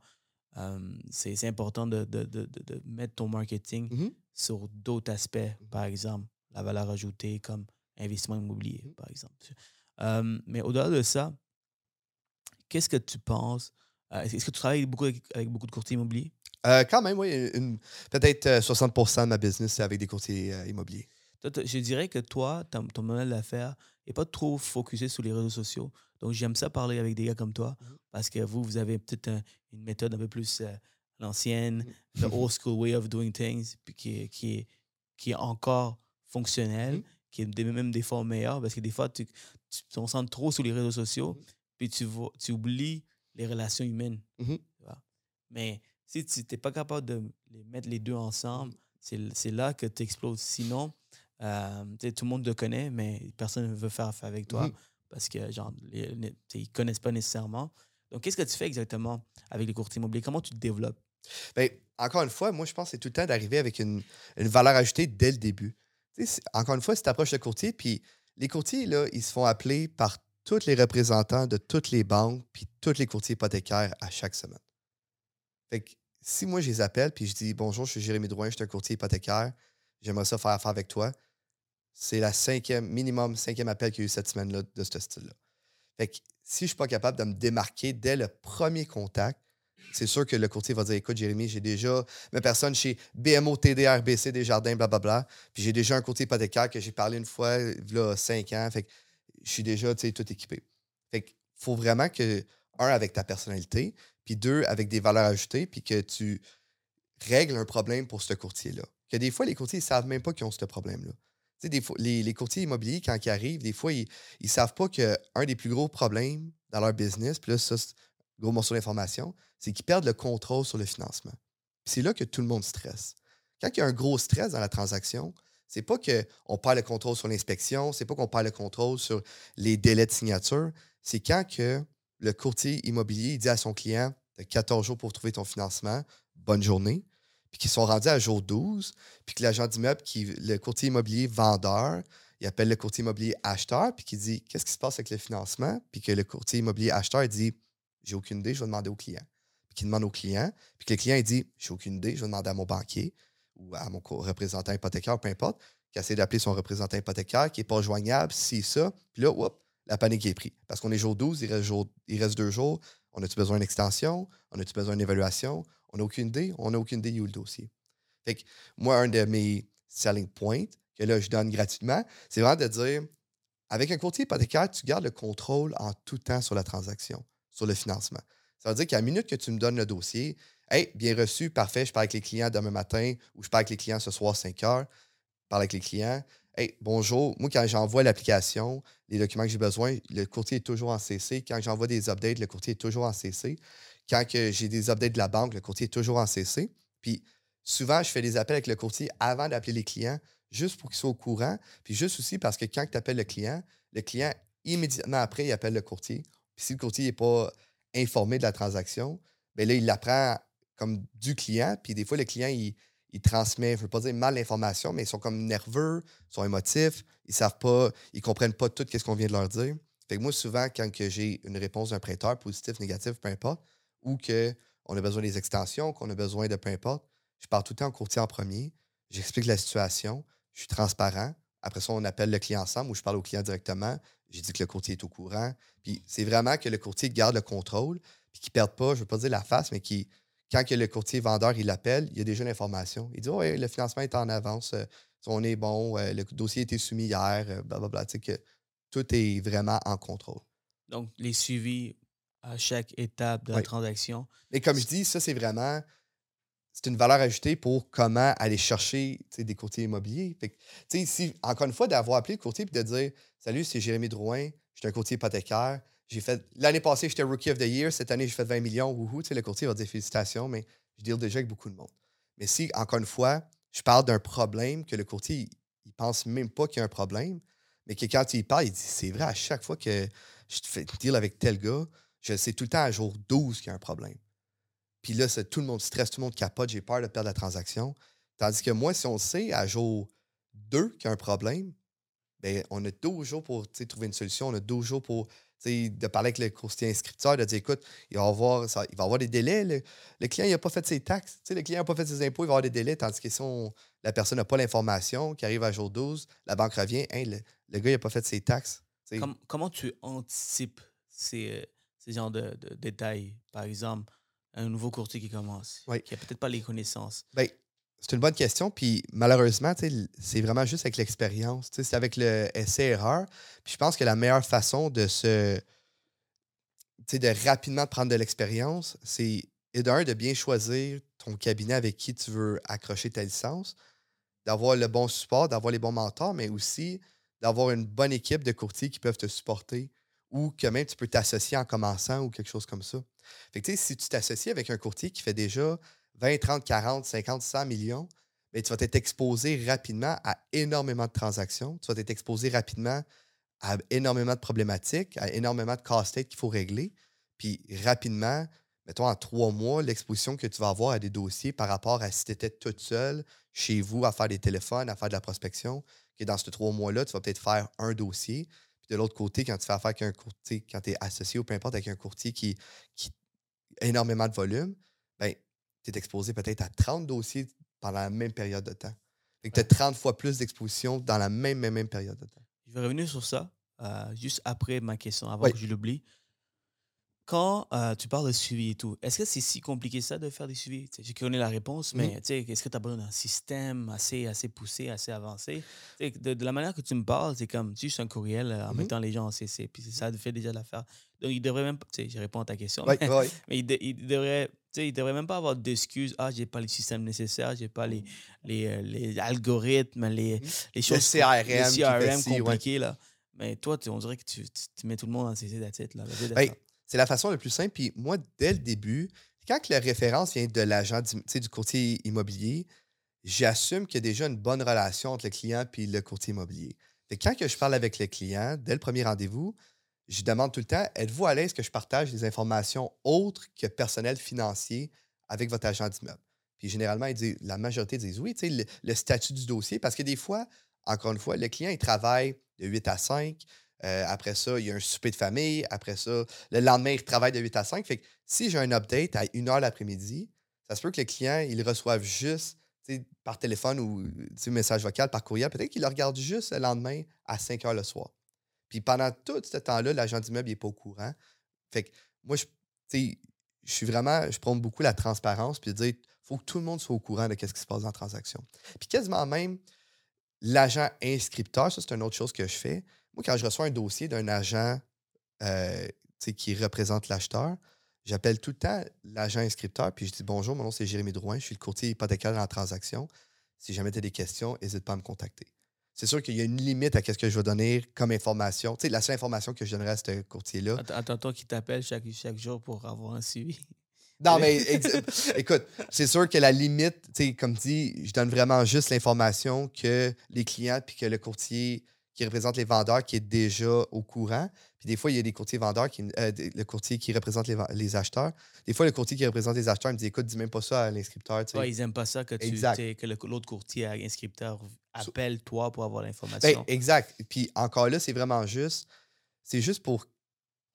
euh, c'est important de, de, de, de- de mettre ton marketing Mhm. Sur d'autres aspects, par exemple la valeur ajoutée comme investissement immobilier, Mhm. par exemple. Euh, mais au-delà de ça, qu'est-ce que tu penses? euh, Est-ce que tu travailles beaucoup avec, avec beaucoup de courtiers immobiliers? Euh, quand même, oui. peut-être euh, 60% de ma business, c'est avec des courtiers immobiliers. Je dirais que toi, ton, ton modèle d'affaires n'est pas trop focusé sur les réseaux sociaux. Donc, j'aime ça parler avec des gars comme toi Mhm. parce que vous, vous avez peut-être un- une méthode un peu plus l'ancienne, the Mhm. old school way of doing things, puis qui est, qui est, qui est encore fonctionnel, Mhm. qui est des- même des fois meilleur parce que des fois, tu, tu te concentres trop sur les réseaux sociaux, Mhm. puis tu, vois- tu oublies les relations humaines. Mhm. tu vois. Mais si tu n'es pas capable de les mettre les deux ensemble, c'est là que tu exploses. Sinon, euh, tout le monde te connaît, mais personne ne veut faire affaire avec toi Mhm. parce que genre, les- les- tu sais, ils ne connaissent pas nécessairement. Donc, qu'est-ce que tu fais exactement avec les courtiers immobiliers? Comment tu te développes? Ben, encore une fois, moi, je pense que c'est tout le temps d'arriver avec une, valeur ajoutée dès le début. Encore une fois, si tu approches le courtier, puis les courtiers, là, ils se font appeler par tous les représentants de toutes les banques, puis tous les courtiers hypothécaires à chaque semaine. Fait que si moi, je les appelle, puis je dis Bonjour, je suis Jérémy Drouin, je suis un courtier hypothécaire, j'aimerais ça faire affaire avec toi, c'est la cinquième, minimum cinquième appel qu'il y a eu cette semaine-là de ce style-là. Fait que si je ne suis pas capable de me démarquer dès le premier contact, c'est sûr que le courtier va dire Écoute, Jérémy, j'ai déjà ma personne chez BMO, TD, RBC, Desjardins, blablabla. Puis j'ai déjà un courtier hypothécaire que j'ai parlé une fois, a cinq ans. Fait que je suis déjà tu sais, tout équipé. Fait qu'il faut vraiment que, un, avec ta personnalité, puis deux, avec des valeurs ajoutées, puis que tu règles un problème pour ce courtier-là. Que des fois, les courtiers ne savent même pas qu'ils ont ce problème-là. Des les, les courtiers immobiliers, quand ils arrivent, des fois, ils ne savent pas qu'un des plus gros problèmes dans leur business, puis là, ça, gros morceau d'information, c'est qu'ils perdent le contrôle sur le financement. C'est là que tout le monde stresse. Quand il y a un gros stress dans la transaction, c'est pas qu'on perd le contrôle sur l'inspection, c'est pas qu'on perd le contrôle sur les délais de signature, c'est quand que le courtier immobilier il dit à son client Tu as 14 jours pour trouver ton financement, bonne journée, puis qu'ils sont rendus à jour 12, puis que l'agent d'immeuble, le courtier immobilier vendeur, il appelle le courtier immobilier acheteur, puis qui dit Qu'est-ce qui se passe avec le financement Puis que le courtier immobilier acheteur dit J'ai aucune idée, je vais demander au client. Qu'il demande au client, puis que le client il dit J'ai aucune idée, je vais demander à mon banquier ou à mon représentant hypothécaire, peu importe, qui essaie d'appeler son représentant hypothécaire, qui n'est pas joignable, si ça. Puis là, hop, la panique est prise. Parce qu'on est jour 12, il reste, jour, il reste deux jours. On a-tu besoin d'une extension? On a-tu besoin d'une évaluation? On n'a aucune idée. On n'a aucune idée où le dossier? Fait que moi, un de mes selling points que là, je donne gratuitement, c'est vraiment de dire avec un courtier hypothécaire, tu gardes le contrôle en tout temps sur la transaction, sur le financement. Ça veut dire qu'à la minute que tu me donnes le dossier, Hey, bien reçu, parfait, je parle avec les clients demain matin ou je parle avec les clients ce soir 5 heures, je parle avec les clients. Hey, bonjour. Moi, quand j'envoie l'application, les documents que j'ai besoin, le courtier est toujours en CC. Quand j'envoie des updates, le courtier est toujours en CC. Quand j'ai des updates de la banque, le courtier est toujours en CC. Puis souvent, je fais des appels avec le courtier avant d'appeler les clients, juste pour qu'ils soient au courant. Puis juste aussi parce que quand tu appelles le client, le client, immédiatement après, il appelle le courtier. Si le courtier n'est pas informé de la transaction, bien là, il l'apprend comme du client. Puis des fois, le client, il, transmet, je ne veux pas dire mal l'information, mais ils sont comme nerveux, ils sont émotifs, ils savent pas, ils comprennent pas tout ce qu'on vient de leur dire. Moi, souvent, quand j'ai une réponse d'un prêteur, positif, négatif, peu importe, ou qu'on a besoin des extensions, qu'on a besoin de peu importe, je pars tout le temps au courtier en premier, j'explique la situation, je suis transparent. Après ça, on appelle le client ensemble ou je parle au client directement. J'ai dit que le courtier est au courant. Puis c'est vraiment que le courtier garde le contrôle, puis qu'il ne perde pas, je ne veux pas dire la face, mais qu'il quand que le courtier vendeur il l'appelle, il y a déjà l'information. Il dit Oui, le financement est en avance, euh, on est bon, euh, le dossier a été soumis hier, euh, blablabla. Tu sais que tout est vraiment en contrôle. Donc, les suivis à chaque étape de la transaction. Mais comme je dis, ça, c'est vraiment c'est une valeur ajoutée pour comment aller chercher des courtiers immobiliers. Si, encore une fois, d'avoir appelé le courtier et de dire Salut, c'est Jérémy Drouin, je suis un courtier hypothécaire, j'ai fait. L'année passée, j'étais Rookie of the Year. Cette année, j'ai fait 20 millions. Wouhou. Le courtier va dire félicitations, mais je deal déjà avec beaucoup de monde. Mais si, encore une fois, je parle d'un problème que le courtier, il, pense même pas qu'il y a un problème, mais que quand il parle, il dit c'est vrai, à chaque fois que je fais deal avec tel gars, je sais tout le temps à jour 12 qu'il y a un problème. Puis là, tout le monde stresse, tout le monde capote, j'ai peur de perdre la transaction. Tandis que moi, si on sait à jour 2 qu'il y a un problème, bien, on a 12 jours pour trouver une solution, on a 12 jours pour de parler avec le courtier inscripteur, de dire écoute, il va avoir, avoir des délais. Le, client n'a pas fait ses taxes. le client n'a pas fait ses impôts, il va avoir des délais. Tandis que si la personne n'a pas l'information, qui arrive à jour 12, la banque revient, le, gars n'a pas fait ses taxes. comment tu anticipes ces, euh, ces genres de, détails? Par exemple, un nouveau courtier qui commence, qui n'a peut-être pas les connaissances. Ben, c'est une bonne question. Puis malheureusement, c'est vraiment juste avec l'expérience. C'est avec le essai-erreur. Puis je pense que la meilleure façon de se. de rapidement prendre de l'expérience, c'est d'un, de bien choisir ton cabinet avec qui tu veux accrocher ta licence, d'avoir le bon support, d'avoir les bons mentors, mais aussi d'avoir une bonne équipe de courtiers qui peuvent te supporter ou que même tu peux t'associer en commençant ou quelque chose comme ça. Fait que, si tu t'associes avec un courtier qui fait déjà 20, 30, 40, 50, 100 millions, mais tu vas être exposé rapidement à énormément de transactions. Tu vas être exposé rapidement à énormément de problématiques, à énormément de casse-tête qu'il faut régler. Puis rapidement, mettons en trois mois, l'exposition que tu vas avoir à des dossiers par rapport à si tu étais toute seule chez vous à faire des téléphones, à faire de la prospection, que dans ces trois mois-là, tu vas peut-être faire un dossier. Puis de l'autre côté, quand tu fais affaire avec un courtier, quand tu es associé ou peu importe avec un courtier qui, qui a énormément de volume, ben, tu es exposé peut-être à 30 dossiers pendant la même période de temps. Fait que tu as 30 fois plus d'exposition dans la même, même, même période de temps. Je vais revenir sur ça euh, juste après ma question, avant que je l'oublie. Quand euh, tu parles de suivi et tout, est-ce que c'est si compliqué ça de faire des suivis? je connais la réponse, mais mmh. est-ce que tu as besoin d'un système assez, assez poussé, assez avancé? De, de, la manière que tu me parles, c'est comme juste un courriel euh, en mmh mettant les gens en CC, puis ça fait déjà l'affaire. Donc, il devrait même, tu sais, je réponds à ta question, mais, il, il, devrait il ne devrait même pas avoir d'excuses. Ah, j'ai pas les systèmes nécessaires, j'ai pas les, les, euh, les, algorithmes, les, mmh. les choses. Le CRM, les CRM compliqués. Là. Mais toi, on dirait que tu, tu, mets tout le monde en CC d'attitude. Ben, c'est la façon la plus simple. Puis moi, dès le début, quand la référence vient de l'agent du courtier immobilier, j'assume qu'il y a déjà une bonne relation entre le client et le courtier immobilier. Fait quand que je parle avec le client, dès le premier rendez-vous, je demande tout le temps êtes-vous à l'aise que je partage des informations autres que personnel financier avec votre agent d'immeuble? Puis généralement, la majorité disent oui, le, le statut du dossier, parce que des fois, encore une fois, le client, il travaille de 8 à 5. Euh, après ça, il y a un souper de famille. Après ça, le lendemain, il travaille de 8 à 5. Fait que si j'ai un update à 1 heure l'après-midi, ça se peut que le client, il reçoive juste par téléphone ou message vocal, par courriel. Peut-être qu'il le regarde juste le lendemain à 5 heures le soir. Puis pendant tout ce temps-là, l'agent d'immeuble n'est pas au courant. Fait que moi, je, suis vraiment, je prends beaucoup la transparence puis dire, faut que tout le monde soit au courant de ce qui se passe dans la transaction. Puis quasiment même, l'agent inscripteur, ça, c'est une autre chose que je fais. Moi, quand je reçois un dossier d'un agent euh, qui représente l'acheteur, j'appelle tout le temps l'agent inscripteur puis je dis Bonjour, mon nom c'est Jérémy Drouin, je suis le courtier hypothécaire dans la transaction. Si jamais tu as des questions, n'hésite pas à me contacter. C'est sûr qu'il y a une limite à ce que je vais donner comme information. Tu sais, la seule information que je donnerais à ce courtier-là. Attends, toi qui t'appelle chaque, chaque jour pour avoir un suivi. Non, mais écoute, c'est sûr que la limite, tu sais, comme dit, je donne vraiment juste l'information que les clients puis que le courtier qui représente les vendeurs qui est déjà au courant. Puis des fois, il y a des courtiers vendeurs, qui, euh, le courtier qui représente les, acheteurs. Des fois, le courtier qui représente les acheteurs me dit écoute, dis même pas ça à l'inscripteur. Ouais, ils aiment pas ça que, tu, que l'autre courtier inscripteur So- appelle toi pour avoir Ben, l'information. exact. Puis encore là, c'est vraiment juste. C'est juste pour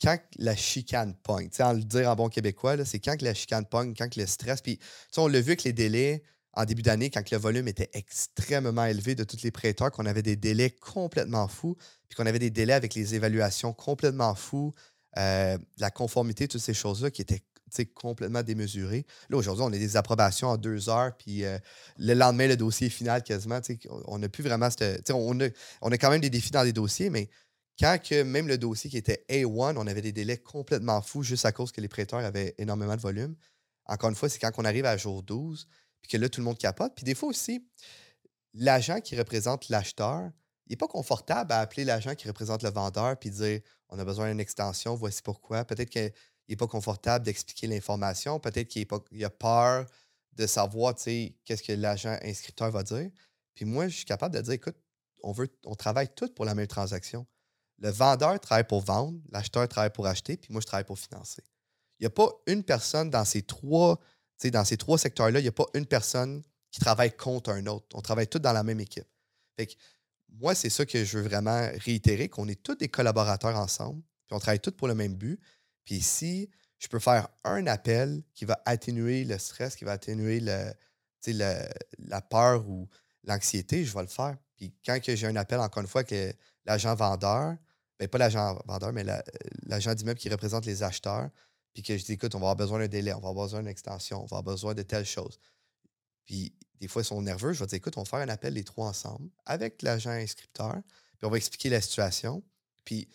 quand la chicane pogne. Tu sais, en le dire en bon québécois, là, c'est quand que la chicane pogne, quand que le stress. Puis, on l'a vu avec les délais en début d'année, quand le volume était extrêmement élevé de tous les prêteurs, qu'on avait des délais complètement fous, puis qu'on avait des délais avec les évaluations complètement fous, euh, la conformité, toutes ces choses-là qui étaient complètement démesurées. Là, aujourd'hui, on a des approbations en deux heures, puis euh, le lendemain, le dossier final quasiment. On n'a plus vraiment. cette- On a, quand même des défis dans les dossiers, mais quand même le dossier qui était A1, on avait des délais complètement fous juste à cause que les prêteurs avaient énormément de volume. Encore une fois, c'est quand on arrive à jour 12, puis que là, tout le monde capote. Puis des fois aussi, l'agent qui représente l'acheteur, il n'est pas confortable à appeler l'agent qui représente le vendeur puis dire on a besoin d'une extension, voici pourquoi. Peut-être qu'il n'est pas confortable d'expliquer l'information, peut-être qu'il a peur de savoir qu'est-ce que l'agent inscripteur va dire. Puis moi, je suis capable de dire écoute, on, veut, on travaille tous pour la même transaction. Le vendeur travaille pour vendre, l'acheteur travaille pour acheter, puis moi, je travaille pour financer. Il n'y a pas une personne dans ces trois, dans ces trois secteurs-là, il n'y a pas une personne qui travaille contre un autre. On travaille tous dans la même équipe. Fait moi, c'est ça que je veux vraiment réitérer, qu'on est tous des collaborateurs ensemble, puis on travaille tous pour le même but. Puis si je peux faire un appel qui va atténuer le stress, qui va atténuer la peur ou l'anxiété, je vais le faire. Puis quand j'ai un appel, encore une fois, que l'agent vendeur, ben pas l'agent vendeur, mais la- l'agent d'immeuble qui représente les acheteurs, puis que je dis, écoute, on va avoir besoin d'un délai, on va avoir besoin d'une extension, on va avoir besoin de telle chose. Puis des fois, ils sont nerveux. Je vais dire, écoute, on va faire un appel les trois ensemble avec l'agent inscripteur, puis on va expliquer la situation. Puis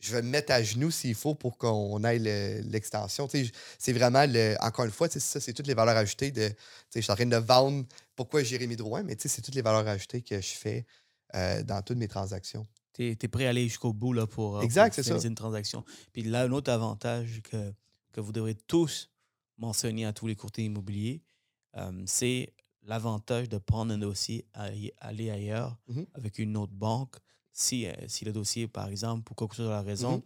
je vais me mettre à genoux s'il faut pour qu'on aille le- l'extension. Je- c'est vraiment, le, encore une fois, ça, c'est toutes les valeurs ajoutées de. Je suis en train de vendre pourquoi Jérémy Drouin, mais c'est toutes les valeurs ajoutées que je fais euh, dans toutes mes transactions. Tu es, prêt à aller jusqu'au bout là, pour, euh, Exact, pour ça. une transaction. Puis là, un autre avantage que, que vous devrez tous mentionner à tous les courtiers immobiliers, euh, c'est l'avantage de prendre un dossier, aller, aller ailleurs Mhm. avec une autre banque. Si, euh, si le dossier, par exemple, pour quelque chose de la raison, Mhm.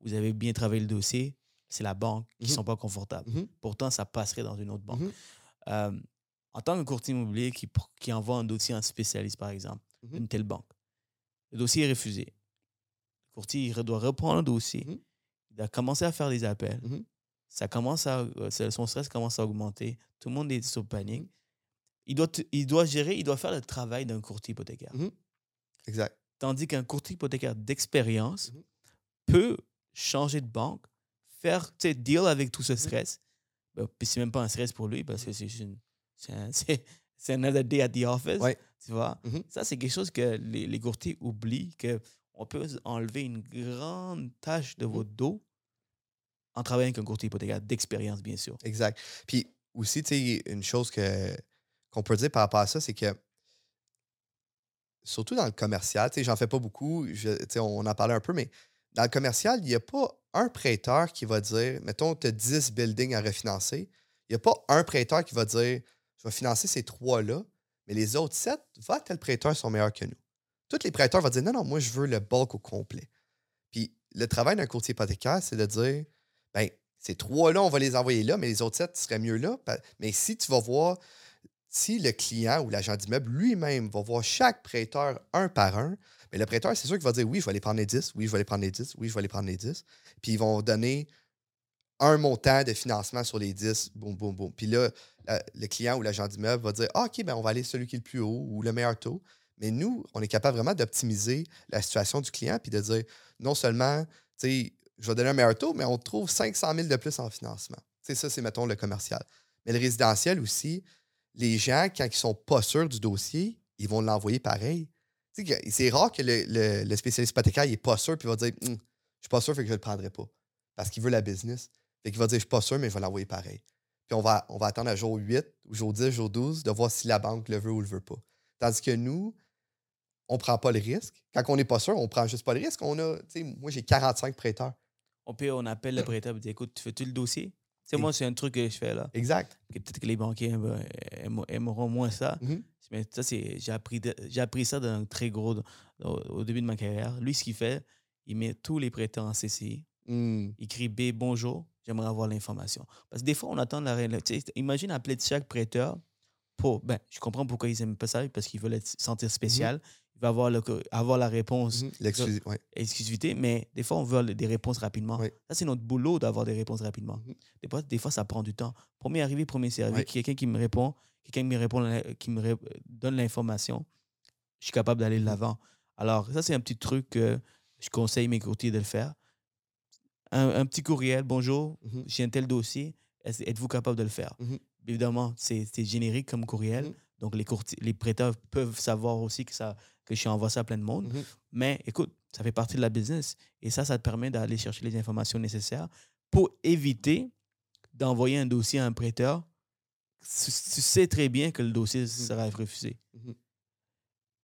vous avez bien travaillé le dossier, c'est la banque qui ne Mhm. sont pas confortables. Pourtant, ça passerait dans une autre banque. Euh, en tant que courtier immobilier qui, qui envoie un dossier à un spécialiste, par exemple, une telle banque, le dossier est refusé. Le courtier il doit reprendre le dossier. Il doit commencer à faire des appels. Ça commence à, euh, son stress commence à augmenter. Tout le monde est le panique. Mhm. Il, doit, il doit gérer, il doit faire le travail d'un courtier hypothécaire. Mhm. Exact. Tandis qu'un courtier hypothécaire d'expérience Mhm. peut changer de banque, faire, deal avec tout ce stress. Ben, puis c'est même pas un stress pour lui parce que c'est un, c'est- another day at the office. Ouais. Tu vois? Ça, c'est quelque chose que les, les courtiers oublient, qu'on peut enlever une grande tâche de votre dos en travaillant avec un courtier hypothécaire d'expérience, bien sûr. Exact. Puis aussi, tu sais, une chose que, qu'on peut dire par rapport à ça, c'est que surtout dans le commercial, tu sais, j'en fais pas beaucoup, tu sais, on en parlait un peu, mais dans le commercial, il n'y a pas un prêteur qui va dire, mettons, tu as 10 buildings à refinancer, il n'y a pas un prêteur qui va dire, je vais financer ces trois-là, mais les autres sept, va, tel prêteur sont meilleurs que nous. Tous les prêteurs vont dire, non, non, moi, je veux le bulk au complet. Puis le travail d'un courtier hypothécaire, c'est de dire ben, ces trois-là, on va les envoyer là, mais les autres sept seraient mieux là. Mais si tu vas voir, si le client ou l'agent d'immeuble lui-même va voir chaque prêteur un par un, mais le prêteur, c'est sûr qu'il va dire oui, je vais aller prendre les 10, oui, je vais aller prendre les 10, oui, je vais aller prendre les 10. Puis ils vont donner un montant de financement sur les 10, boum, boum, boum. Puis là, le client ou l'agent d'immeuble va dire Ah, OK, ben on va aller celui qui est le plus haut ou le meilleur taux. Mais nous, on est capable vraiment d'optimiser la situation du client puis de dire non seulement, tu sais, je vais donner un meilleur taux, mais on trouve 500 000 de plus en financement. C'est ça, c'est, mettons, le commercial. Mais le résidentiel aussi, les gens, quand ils sont pas sûrs du dossier, ils vont l'envoyer pareil. C'est rare que le, spécialiste hypothécaire n'est pas sûr puis va dire Hum, Je suis pas sûr, fait que je ne le prendrai pas. Parce qu'il veut la business. Fait qu'il va dire Je suis pas sûr, mais je vais l'envoyer pareil. Puis on va, attendre à jour 8, ou jour 10, jour 12, de voir si la banque le veut ou le veut pas. Tandis que nous, on prend pas le risque. Quand on n'est pas sûr, on prend juste pas le risque. On a, moi, j'ai 45 prêteurs. On, peut, on appelle le prêteur et dit Écoute, tu fais-tu le dossier? C'est moi, c'est un truc que je fais là. Exact. Peut-être que les banquiers aiment- aimeront moins ça. Mhm. Mais ça, c'est, j'ai, appris de- j'ai appris ça d'un très gros. au, au début de ma carrière. Lui, ce qu'il fait, il met tous les prêteurs en CCI. Hmm. Il écrit B, bonjour, j'aimerais avoir l'information. Parce que des fois, on attend la sais, Imagine appeler chaque prêteur pour. Ben, je comprends pourquoi ils n'aiment pas ça, parce qu'ils veulent être sentir spécial. Il va avoir, le, avoir la réponse, Mhm. Ouais. exclusivité, mais des fois, on veut des réponses rapidement. Ça, c'est notre boulot d'avoir des réponses rapidement. Mhm. Des, fois, des fois, ça prend du temps. Premier arrivé, premier servi. Quelqu'un qui me répond, quelqu'un qui me, répond, qui me ré- donne l'information, je suis capable d'aller de Mhm. l'avant. Alors, ça, c'est un petit truc que je conseille mes courtiers de le faire. Un, un petit courriel, bonjour, j'ai un tel dossier, êtes-vous capable de le faire? Évidemment, c'est générique comme courriel. Donc les, les prêteurs peuvent savoir aussi que, ça, que je envoie ça à plein de monde. Mhm. Mais écoute, ça fait partie de la business. Et ça, ça te permet d'aller chercher les informations nécessaires pour éviter d'envoyer un dossier à un prêteur. Tu, tu sais très bien que le dossier sera refusé. Mhm.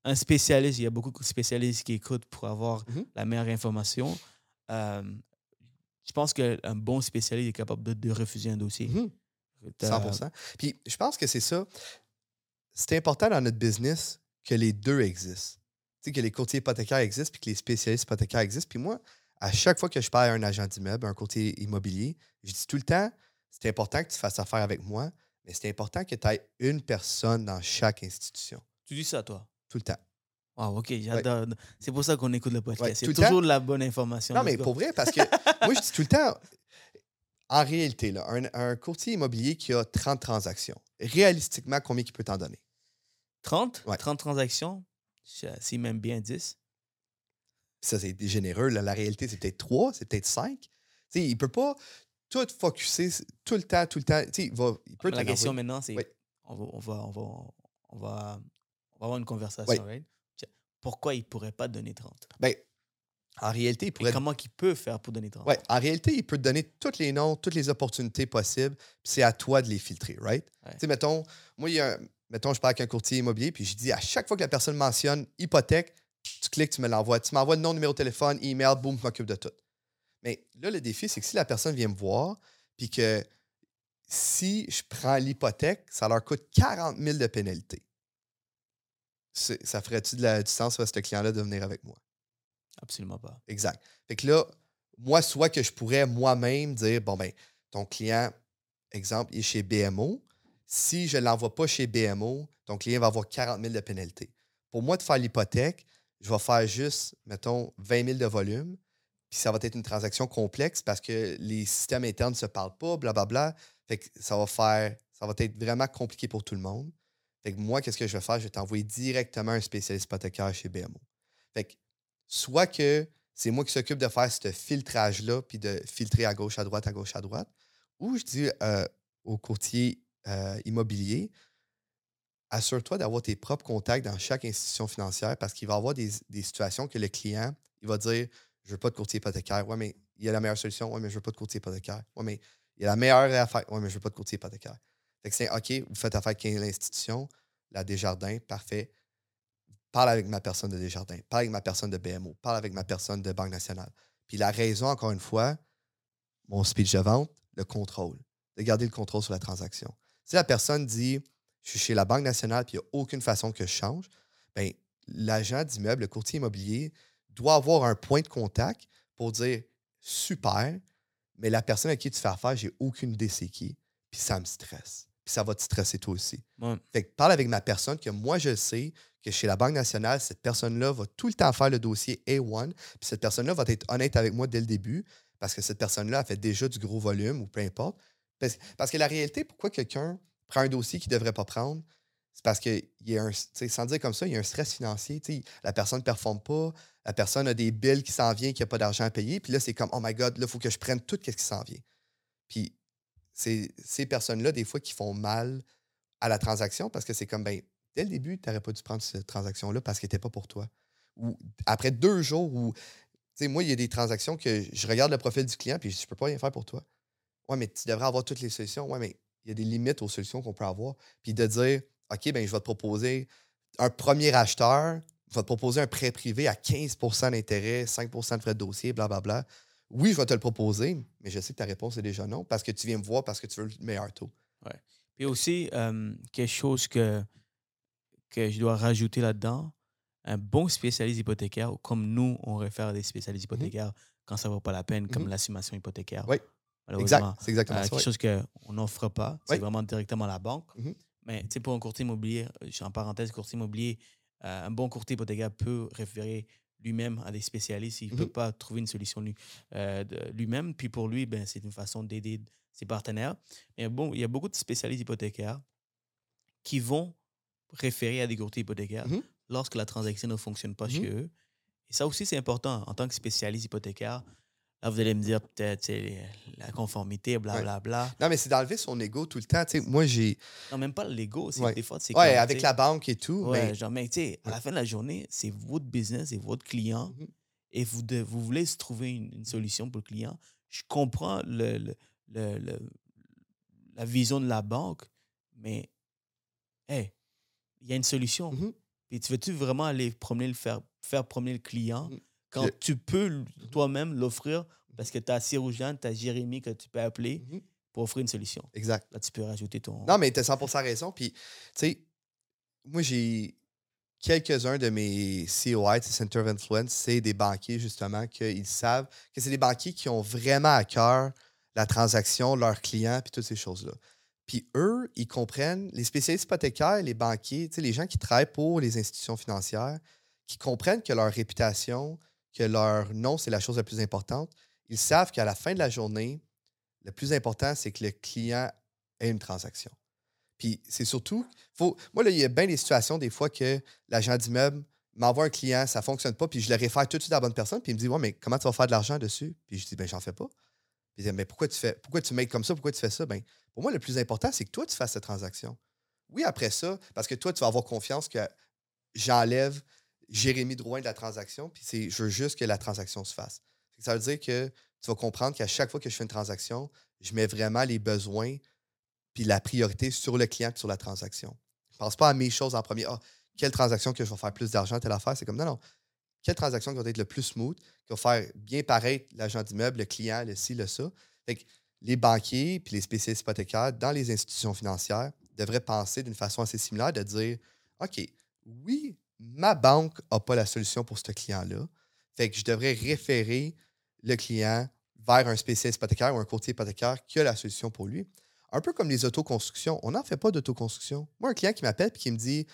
Un spécialiste, il y a beaucoup de spécialistes qui écoutent pour avoir Mhm. la meilleure information. Euh, je pense qu'un bon spécialiste est capable de, de refuser un dossier. Mhm. T'as- 100 Puis je pense que c'est ça. C'est important dans notre business que les deux existent. Tu sais, que les courtiers hypothécaires existent puis que les spécialistes hypothécaires existent. Puis moi, à chaque fois que je parle à un agent d'immeuble, un courtier immobilier, je dis tout le temps c'est important que tu fasses affaire avec moi, mais c'est important que tu aies une personne dans chaque institution. Tu dis ça, toi? Tout le temps. Ah, ok, j'adore. C'est pour ça qu'on écoute le podcast. Ouais, c'est toujours de la bonne information. Non, mais pour vrai, parce que moi, je dis tout le temps, en réalité, là, un, un courtier immobilier qui a 30 transactions, réalistiquement, combien il peut t'en donner? 30? Ouais. 30 transactions? C'est même bien 10. Ça, c'est généreux. là. La réalité, c'est peut-être 3, c'est peut-être 5. il ne peut pas tout focuser tout le temps, tout le temps. Tu sais, il, va, il peut Ah, La question maintenant, c'est Oui. on, va, on, va, on, va, on, va, on va avoir une conversation. Oui. right? Tiens, Pourquoi il ne pourrait pas donner 30? Ben, en réalité, il Et pourrait. comment il peut faire pour donner 30? Ouais, en réalité, il peut te donner tous les noms, toutes les opportunités possibles, puis c'est à toi de les filtrer, right? Ouais. Tu sais, mettons, moi, il y a un- mettons, je parle avec un courtier immobilier, puis je dis à chaque fois que la personne mentionne hypothèque, tu cliques, tu me l'envoies. Tu m'envoies le nom, numéro de téléphone, email, boum, je m'occupe de tout. Mais là, le défi, c'est que si la personne vient me voir, puis que si je prends l'hypothèque, ça leur coûte 40 000 de pénalité. Ça ferait-tu du sens à ce client-là de venir avec moi? Absolument pas. Exact. Fait que là, moi, soit que je pourrais moi-même dire, bon, ben, ton client, exemple, il est chez BMO. Si je ne l'envoie pas chez BMO, ton client va avoir 40 000 de pénalité. Pour moi, de faire l'hypothèque, je vais faire juste, mettons, 20 000 de volume. Puis ça va être une transaction complexe parce que les systèmes internes ne se parlent pas, blablabla. Fait que ça va faire, ça va être vraiment compliqué pour tout le monde. Fait que moi, qu'est-ce que je vais faire? Je vais t'envoyer directement un spécialiste hypothécaire chez BMO. Fait que soit que c'est moi qui s'occupe de faire ce filtrage-là, puis de filtrer à gauche, à droite, à gauche, à droite, ou je dis euh, au courtier euh, immobilier, assure-toi d'avoir tes propres contacts dans chaque institution financière parce qu'il va y avoir des, situations que le client, il va dire Je veux pas de courtier hypothécaire. Ouais, mais il y a la meilleure solution. Ouais, mais je veux pas de courtier hypothécaire. Ouais, mais il y a la meilleure affaire. Ouais, mais je veux pas de courtier hypothécaire. Fait que c'est OK, vous faites affaire avec l'institution, la Desjardins, parfait. Parle avec ma personne de Desjardins, parle avec ma personne de BMO, parle avec ma personne de Banque nationale. Puis la raison, encore une fois, mon speech de vente, le contrôle. De garder le contrôle sur la transaction. Si la personne dit Je suis chez la Banque nationale puis il n'y a aucune façon que je change, bien, l'agent d'immeuble, le courtier immobilier, doit avoir un point de contact pour dire super, mais la personne à qui tu fais affaire, j'ai aucune idée c'est qui, puis ça me stresse. Puis ça va te stresser toi aussi. Ouais. Fait que parle avec ma personne, que moi je sais que chez la Banque nationale, cette personne-là va tout le temps faire le dossier A1, puis cette personne-là va être honnête avec moi dès le début, parce que cette personne-là a fait déjà du gros volume ou peu importe. Parce, parce que la réalité, pourquoi quelqu'un prend un dossier qu'il ne devrait pas prendre, c'est parce qu'il y a un, sans dire comme ça, il y a un stress financier. La personne ne performe pas, la personne a des bills qui s'en viennent, qui n'a pas d'argent à payer, puis là, c'est comme, oh my God, là, il faut que je prenne tout ce qui s'en vient. Puis c'est ces personnes-là, des fois, qui font mal à la transaction parce que c'est comme, ben, dès le début, tu n'aurais pas dû prendre cette transaction-là parce qu'elle n'était pas pour toi. Ou après deux jours où, tu sais, moi, il y a des transactions que je regarde le profil du client puis je je peux pas rien faire pour toi. Ouais, mais tu devrais avoir toutes les solutions. Ouais, mais il y a des limites aux solutions qu'on peut avoir. Puis de dire, OK, ben, je vais te proposer un premier acheteur, je vais te proposer un prêt privé à 15% d'intérêt, 5% de frais de dossier, blablabla. Oui, je vais te le proposer, mais je sais que ta réponse est déjà non parce que tu viens me voir parce que tu veux le meilleur taux. Puis aussi, euh, quelque chose que, que je dois rajouter là-dedans, un bon spécialiste hypothécaire, comme nous, on réfère des spécialistes hypothécaires quand ça ne vaut pas la peine, comme Mhm. l'assumation hypothécaire. Oui, Exact, c'est exactement euh, ça. quelque ouais. chose qu'on n'offre pas. C'est Oui. vraiment directement à la banque. Mhm. Mais tu sais, pour un courtier immobilier, je suis en parenthèse, courtier immobilier, euh, un bon courtier hypothécaire peut référer lui-même à des spécialistes. Il ne peut Mhm. pas trouver une solution lui- euh, lui-même. Puis pour lui, ben, c'est une façon d'aider ses partenaires. Mais bon, il y a beaucoup de spécialistes hypothécaires qui vont référer à des courtiers hypothécaires Mhm. lorsque la transaction ne fonctionne pas Mhm. chez eux. Et ça aussi, c'est important. En tant que spécialiste hypothécaire, là, vous allez me dire peut-être la conformité, blablabla. Non, mais c'est d'enlever son ego tout le temps. Tu sais, moi, j'ai. Non, même pas l'ego. c'est Ouais. Des fois, c'est Ouais, avec la banque et tout. Ouais, mais- genre, mais tu sais, à la fin de la journée, c'est votre business, c'est votre client. Mhm. Et vous, de- vous voulez se trouver une, une solution pour le client. Je comprends le, le- le- le- la vision de la banque, mais hey, il y a une solution. Mhm. Et tu veux-tu vraiment aller promener le faire, faire promener le client Mhm. Quand tu peux toi-même l'offrir parce que tu as Cyrogène, tu as Jérémy que tu peux appeler Mhm. pour offrir une solution. Exact. Là, tu peux rajouter ton. Non, mais tu as 100 raison. Puis, tu sais, moi, j'ai quelques-uns de mes COI, Center of Influence, c'est des banquiers, justement, qu'ils savent que c'est des banquiers qui ont vraiment à cœur la transaction, leurs clients, puis toutes ces choses-là. Puis eux, ils comprennent, les spécialistes hypothécaires, les banquiers, tu sais, les gens qui travaillent pour les institutions financières, qui comprennent que leur réputation, que leur nom, c'est la chose la plus importante. Ils savent qu'à la fin de la journée, le plus important, c'est que le client ait une transaction. Puis c'est surtout, faut, moi, là, il y a bien des situations, des fois, que l'agent d'immeuble m'envoie un client, ça ne fonctionne pas, puis je le réfère tout de suite à la bonne personne, puis il me dit Ouais, mais comment tu vas faire de l'argent dessus? Puis je dis Ben, j'en fais pas. Puis il dit Mais pourquoi tu fais, pourquoi tu m'aides comme ça? Pourquoi tu fais ça Ben, pour moi, le plus important, c'est que toi, tu fasses cette transaction. Oui, après ça, parce que toi, tu vas avoir confiance que j'enlève Jérémy Drouin de la transaction, puis c'est, je veux juste que la transaction se fasse. Ça veut dire que tu vas comprendre qu'à chaque fois que je fais une transaction, je mets vraiment les besoins puis la priorité sur le client puis sur la transaction. Je pense pas à mes choses en premier. Ah, quelle transaction que je vais faire plus d'argent, telle affaire? C'est comme non, non. Quelle transaction qui va être le plus smooth, qui va faire bien paraître l'agent d'immeuble, le client, le ci, le ça? Fait que les banquiers puis les spécialistes hypothécaires dans les institutions financières devraient penser d'une façon assez similaire de dire OK, oui, ma banque n'a pas la solution pour ce client-là. Fait que je devrais référer le client vers un spécialiste hypothécaire ou un courtier hypothécaire qui a la solution pour lui. Un peu comme les autoconstructions. On n'en fait pas d'autoconstruction. Moi, un client qui m'appelle et qui me dit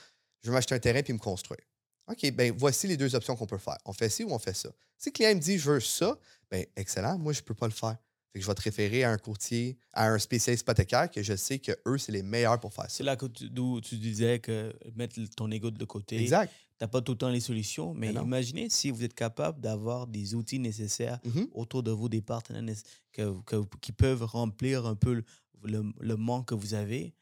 Je veux m'acheter un terrain puis me construire. OK, ben voici les deux options qu'on peut faire. On fait ci ou on fait ça. Si le client me dit Je veux ça, ben excellent, moi, je ne peux pas le faire. Fait que je vais te référer à un courtier, à un spécialiste hypothécaire que je sais que eux, c'est les meilleurs pour faire C'est ça. là que tu- d'où tu disais que mettre ton ego de côté, Exact. tu n'as pas tout le temps les solutions, mais imaginez si vous êtes capable d'avoir des outils nécessaires Mhm. autour de vous, des partenaires que, que- qui peuvent remplir un peu le, le- le manque que vous avez.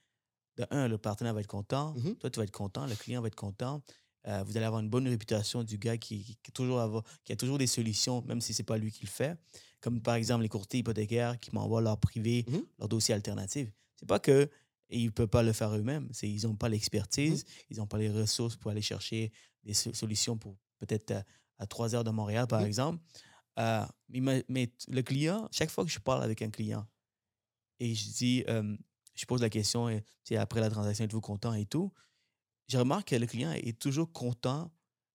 De un, le partenaire va être content, Mhm. toi, tu vas être content, le client va être content. Euh, vous allez avoir une bonne réputation du gars qui, qui- qui toujours avoir- qui a toujours des solutions, même si ce n'est pas lui qui le fait. Comme par exemple les courtiers hypothécaires qui m'envoient leur privé, Mhm. leur dossier alternatif. C'est pas que ils ne peuvent pas le faire eux-mêmes, c'est ils n'ont pas l'expertise, Mhm. ils n'ont pas les ressources pour aller chercher des so- solutions pour peut-être à, à 3 heures de Montréal, par Mhm. exemple. Euh, mais, le client, chaque fois que je parle avec un client et je dis, euh, je pose la question, et, après la transaction, êtes-vous content et tout, je remarque que le client est toujours content,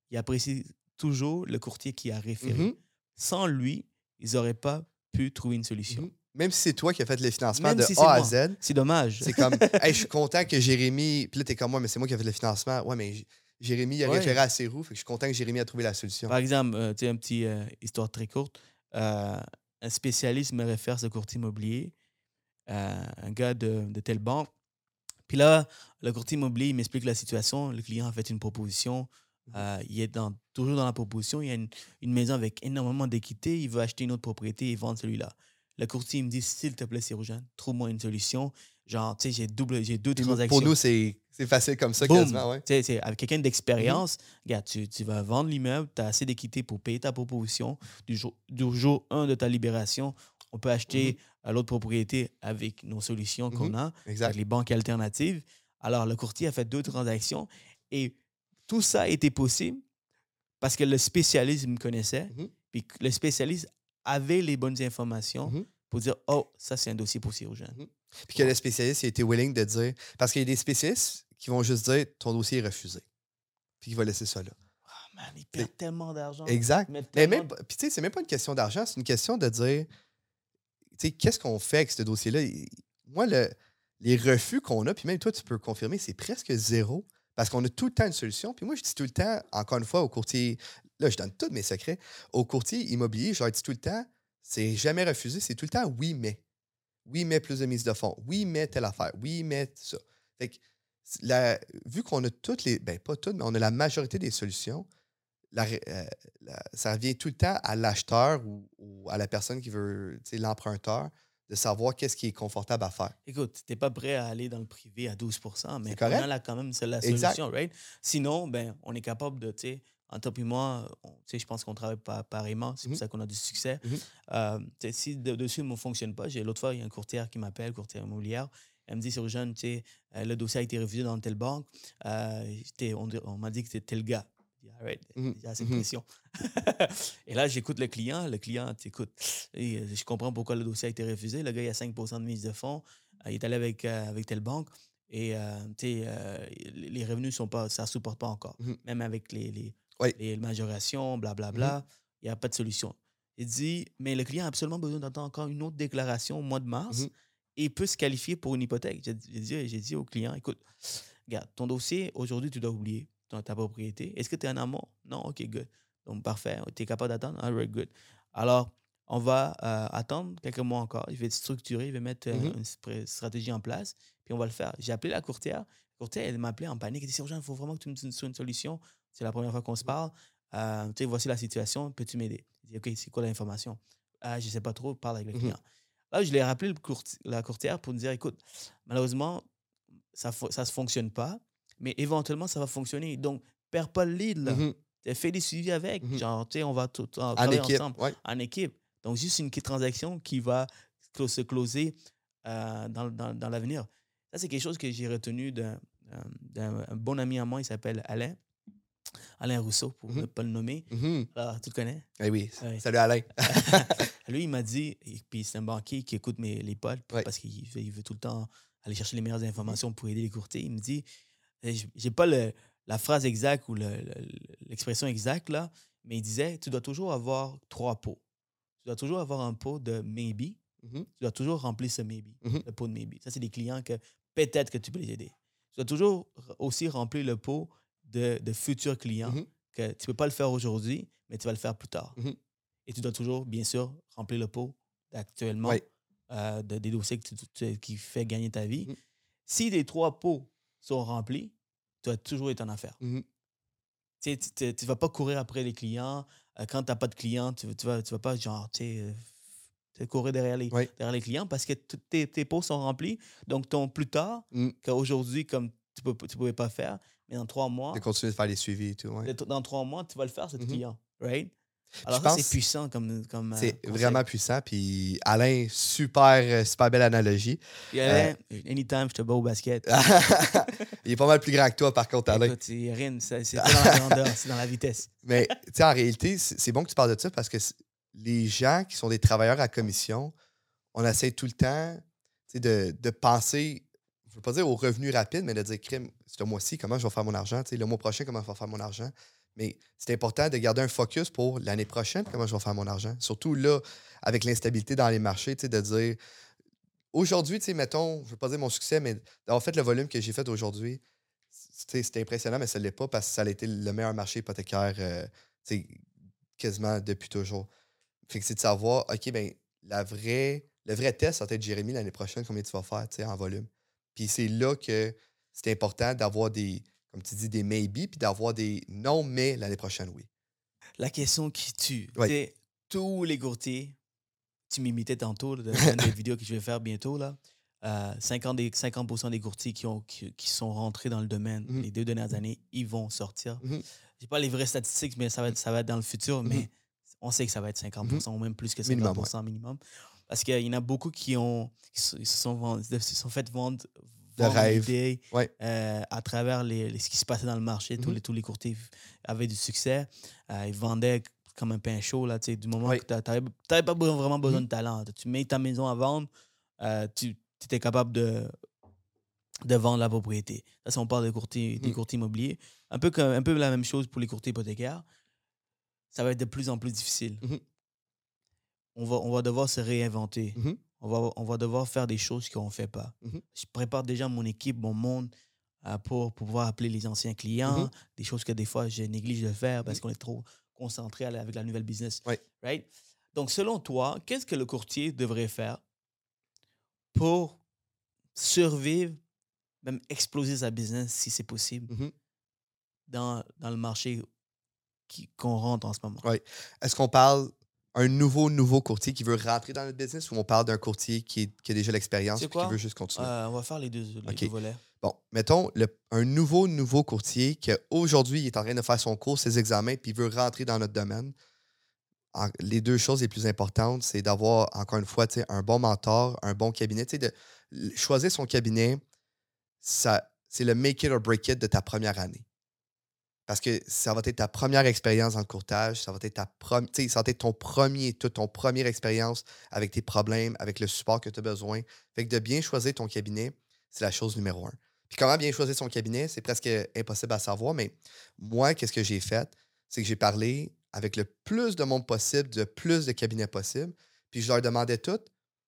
il apprécie toujours le courtier qui a référé. Mhm. Sans lui, ils n'auraient pas pu trouver une solution. Mhm. Même si c'est toi qui as fait le financement Même de si A à moi. Z, C'est dommage. c'est comme, hey, je suis content que Jérémy. Puis là, t'es comme moi, mais c'est moi qui ai fait le financement. Ouais, mais Jérémy, il a Ouais. référé à ses roues. Fait que je suis content que Jérémy a trouvé la solution. Par exemple, euh, tu sais, une petite euh, histoire très courte. Euh, un spécialiste me réfère ce courtier immobilier, un gars de, de telle banque. Puis là, le courtier immobilier il m'explique la situation. Le client a fait une proposition. Mhm. Euh, il est dans, toujours dans la proposition. Il y a une, une maison avec énormément d'équité. Il veut acheter une autre propriété et vendre celui-là. Le courtier il me dit S'il te plaît, Cyrogène, trouve-moi une solution. Genre, tu sais, j'ai double, j'ai deux transactions. Pour nous, c'est c'est facile comme ça, Boum. quasiment. Ouais. Avec quelqu'un d'expérience, regarde, tu, tu vas vendre l'immeuble, tu as assez d'équité pour payer ta proposition. Du jour, du jour 1 de ta libération, on peut acheter à l'autre propriété avec nos solutions qu'on Mhm. a, Exact. avec les banques alternatives. Alors, le courtier a fait deux transactions et tout ça a été possible parce que le spécialiste me connaissait, Mhm. puis que le spécialiste avait les bonnes informations Mhm. pour dire Oh, ça, c'est un dossier pour Cyrogène. Puis que le spécialiste a été willing de dire. Parce qu'il y a des spécialistes qui vont juste dire ton dossier est refusé. Puis il va laisser ça là. Ah, man, il perd tellement d'argent. Exact. Mais même, puis tu sais, c'est même pas une question d'argent, c'est une question de dire, qu'est-ce qu'on fait avec ce dossier-là? Moi, le, les refus qu'on a, puis même toi, tu peux confirmer, c'est presque zéro parce qu'on a tout le temps une solution. Puis moi, je dis tout le temps, encore une fois, au courtier, là, je donne tous mes secrets, au courtier immobilier, je leur dis tout le temps, c'est jamais refusé, c'est tout le temps oui, mais. Oui, mais plus de mise de fonds. Oui, mais telle affaire. Oui, mais ça. Fait que, vu qu'on a toutes les, ben pas toutes, mais on a la majorité des solutions, la euh, la- ça revient tout le temps à l'acheteur ou, ou à la personne qui veut, l'emprunteur, de savoir qu'est-ce qui est confortable à faire. Écoute, tu n'es pas prêt à aller dans le privé à 12% mais on correct. a là quand même c'est la Exact. solution, right? Sinon, ben, on est capable de, tu sais, entre toi et moi, je pense qu'on travaille pa- pareillement, c'est pour ça qu'on a du succès. Mhm. Euh, si le dossier ne fonctionne pas, j'ai l'autre fois, il y a un courtier qui m'appelle, courtier immobilière, elle me dit, sur jeune, tu sais, euh, le dossier a été refusé dans telle banque, euh, on, on m'a dit que c'était tel gars. Dis, Alright, Mhm. il y a assez de Mhm. pression. et là, j'écoute le client. Le client, t'écoute, et, euh, je comprends pourquoi le dossier a été refusé. Le gars, il a 5% de mise de fonds. Euh, il est allé avec, euh, avec telle banque. Et euh, tu sais, les revenus, sont pas, ça ne supporte pas encore. Mhm. Même avec les, les, Oui. les majorations, blablabla, il n'y a pas de solution. Il dit, mais le client a absolument besoin d'entendre encore une autre déclaration au mois de mars Mhm. et il peut se qualifier pour une hypothèque. J'ai dit, j'ai dit au client, écoute, regarde, ton dossier, aujourd'hui, tu dois oublier ton- ta propriété. Est-ce que tu es en amont? Non, OK, good. Donc, parfait. Tu es capable d'attendre? All right, good. Alors, on va euh, attendre quelques mois encore. Il va être structuré, il va mettre euh, Mhm. une stratégie en place, puis on va le faire. J'ai appelé la courtière. La courtière, elle m'a appelé en panique. Elle dit Sergent, il faut vraiment que tu me donnes une solution. C'est la première fois qu'on se parle. Euh, tu sais, voici la situation. Peux-tu m'aider? Je dis OK, c'est quoi l'information? Ah, je ne sais pas trop, parle avec le Mhm. client. Là, je l'ai rappelé le courti- la courtière pour me dire écoute, malheureusement, ça ne se fonctionne pas, mais éventuellement, ça va fonctionner. Donc, perds pas le lead. Là. Mhm. Fais des suivis avec. Mhm. Genre, tu sais, on va tout, on En travailler équipe. ensemble ouais. en équipe. Donc, juste une transaction qui va se closer euh, dans, dans, dans l'avenir. Ça, c'est quelque chose que j'ai retenu d'un d'un- d'un un bon ami à moi, il s'appelle Alain. Alain Rousseau, pour Mhm. ne pas le nommer. Alors, tu le connais? Eh oui. Ouais. Salut Alain. Lui, il m'a dit, et puis c'est un banquier qui écoute mes, les potes Ouais. parce qu'il veut, tout le temps aller chercher les meilleures informations pour aider les courtiers. Il me dit, j'ai pas le- la phrase exacte ou le- le- l'expression exacte là, mais il disait, tu dois toujours avoir trois pots. Tu dois toujours avoir un pot de maybe. Mhm. Tu dois toujours remplir ce maybe, Mhm. le pot de maybe. Ça, c'est des clients que peut-être que tu peux les aider. Tu dois toujours aussi remplir le pot de, de futurs clients Mhm. que tu ne peux pas le faire aujourd'hui, mais tu vas le faire plus tard. Et tu dois toujours, bien sûr, remplir le pot actuellement Oui. euh, de, des dossiers que tu, tu- qui fait gagner ta vie. Si les trois pots sont remplis, tu vas toujours être en affaires. Mhm. Tu ne vas pas courir après les clients. Euh, quand tu n'as pas de clients, tu ne vas, tu vas pas genre, tu sais, euh, courir derrière les, Oui. derrière les clients parce que tes, tes pots sont remplis. Donc, ton plus tard, Mhm. qu'aujourd'hui, comme tu ne tu pouvais pas faire, mais dans trois mois, De continuer de faire les suivis et tout. ouais. dans trois mois, tu vas le faire, cet Mhm. client. Right? Alors, c'est puissant comme. comme euh, C'est vraiment puissant. Puis Alain, super, euh, super belle analogie. Puis Alain, anytime, je te bats au basket. il est pas mal plus grand que toi, par contre, Alain. Écoute, c'est dans la grandeur, c'est dans la vitesse. Mais tu sais, en réalité, c'est bon que tu parles de ça parce que les gens qui sont des travailleurs à commission, on essaie tout le temps de, de penser, je veux pas dire au revenu rapide, mais de dire, crime, ce mois-ci, comment je vais faire mon argent? Le mois prochain, comment je vais faire mon argent? Mais c'est important de garder un focus pour l'année prochaine, comment je vais faire mon argent. Surtout là, avec l'instabilité dans les marchés, de dire aujourd'hui, mettons, je ne veux pas dire mon succès, mais d'avoir fait le volume que j'ai fait aujourd'hui, c'était impressionnant, mais ça ne l'est pas parce que ça a été le meilleur marché hypothécaire euh, quasiment depuis toujours. Fait que c'est de savoir, OK, ben la vraie, le vrai test, ça va être Jérémy l'année prochaine, combien tu vas faire en volume. Puis c'est là que c'est important d'avoir des, comme tu dis, des maybe, puis d'avoir des non, mais l'année prochaine, oui. La question qui tue. C'est tous les courtiers, tu m'imitais tantôt dans une des vidéos que je vais faire bientôt, là. euh, 50, des, 50% des courtiers qui, ont, qui, qui sont rentrés dans le domaine Mhm. les deux dernières années, ils vont sortir. Mhm. Je pas les vraies statistiques, mais ça va être, ça va être dans le futur, mais Mhm. on sait que ça va être 50% ou même plus que 50% Minimum, minimum. Parce qu'il y en a beaucoup qui ont qui se, sont, se sont fait vendre, De rêve. Ouais. euh, à travers les, les- ce qui se passait dans le marché. tous, Mhm. les, tous les courtiers avaient du succès. Euh, ils vendaient comme un pain chaud. Là, du moment Ouais. que tu n'avais pas vraiment besoin Mhm. de talent. Tu mets ta maison à vendre, euh, tu étais capable de, de vendre la propriété. Ça, si on parle des courtiers, des Mhm. courtiers immobiliers, un peu, comme, un peu la même chose pour les courtiers hypothécaires. Ça va être de plus en plus difficile. On, va, on va devoir se réinventer. Mhm. On, va, on va devoir faire des choses qu'on ne fait pas. Mhm. Je prépare déjà mon équipe, mon monde euh, pour, pour pouvoir appeler les anciens clients, Mhm. des choses que des fois je néglige de faire parce qu'on est trop concentré avec la nouvelle business. Ouais. Right? Donc, selon toi, qu'est-ce que le courtier devrait faire pour survivre, même exploser sa business si c'est possible Mhm. dans, dans le marché qui- qu'on rentre en ce moment? Ouais. Est-ce qu'on parle un nouveau, nouveau courtier qui veut rentrer dans notre business ou on parle d'un courtier qui, est- qui a déjà l'expérience et qui veut juste continuer? Euh, on va faire les deux, les Ok. deux volets. Bon, mettons le- un nouveau, nouveau courtier qui aujourd'hui est en train de faire son cours, ses examens, puis il veut rentrer dans notre domaine. En- les deux choses les plus importantes, c'est d'avoir, encore une fois, un bon mentor, un bon cabinet. De choisir son cabinet, ça, c'est le make it or break it de ta première année. Parce que ça va être ta première expérience dans le courtage, ça va être ta ça va être ton premier, toute ton première expérience avec tes problèmes, avec le support que tu as besoin. Fait que de bien choisir ton cabinet, c'est la chose numéro un. Puis comment bien choisir son cabinet, c'est presque impossible à savoir, mais moi, qu'est-ce que j'ai fait? C'est que j'ai parlé avec le plus de monde possible, de plus de cabinets possible, puis je leur demandais tout,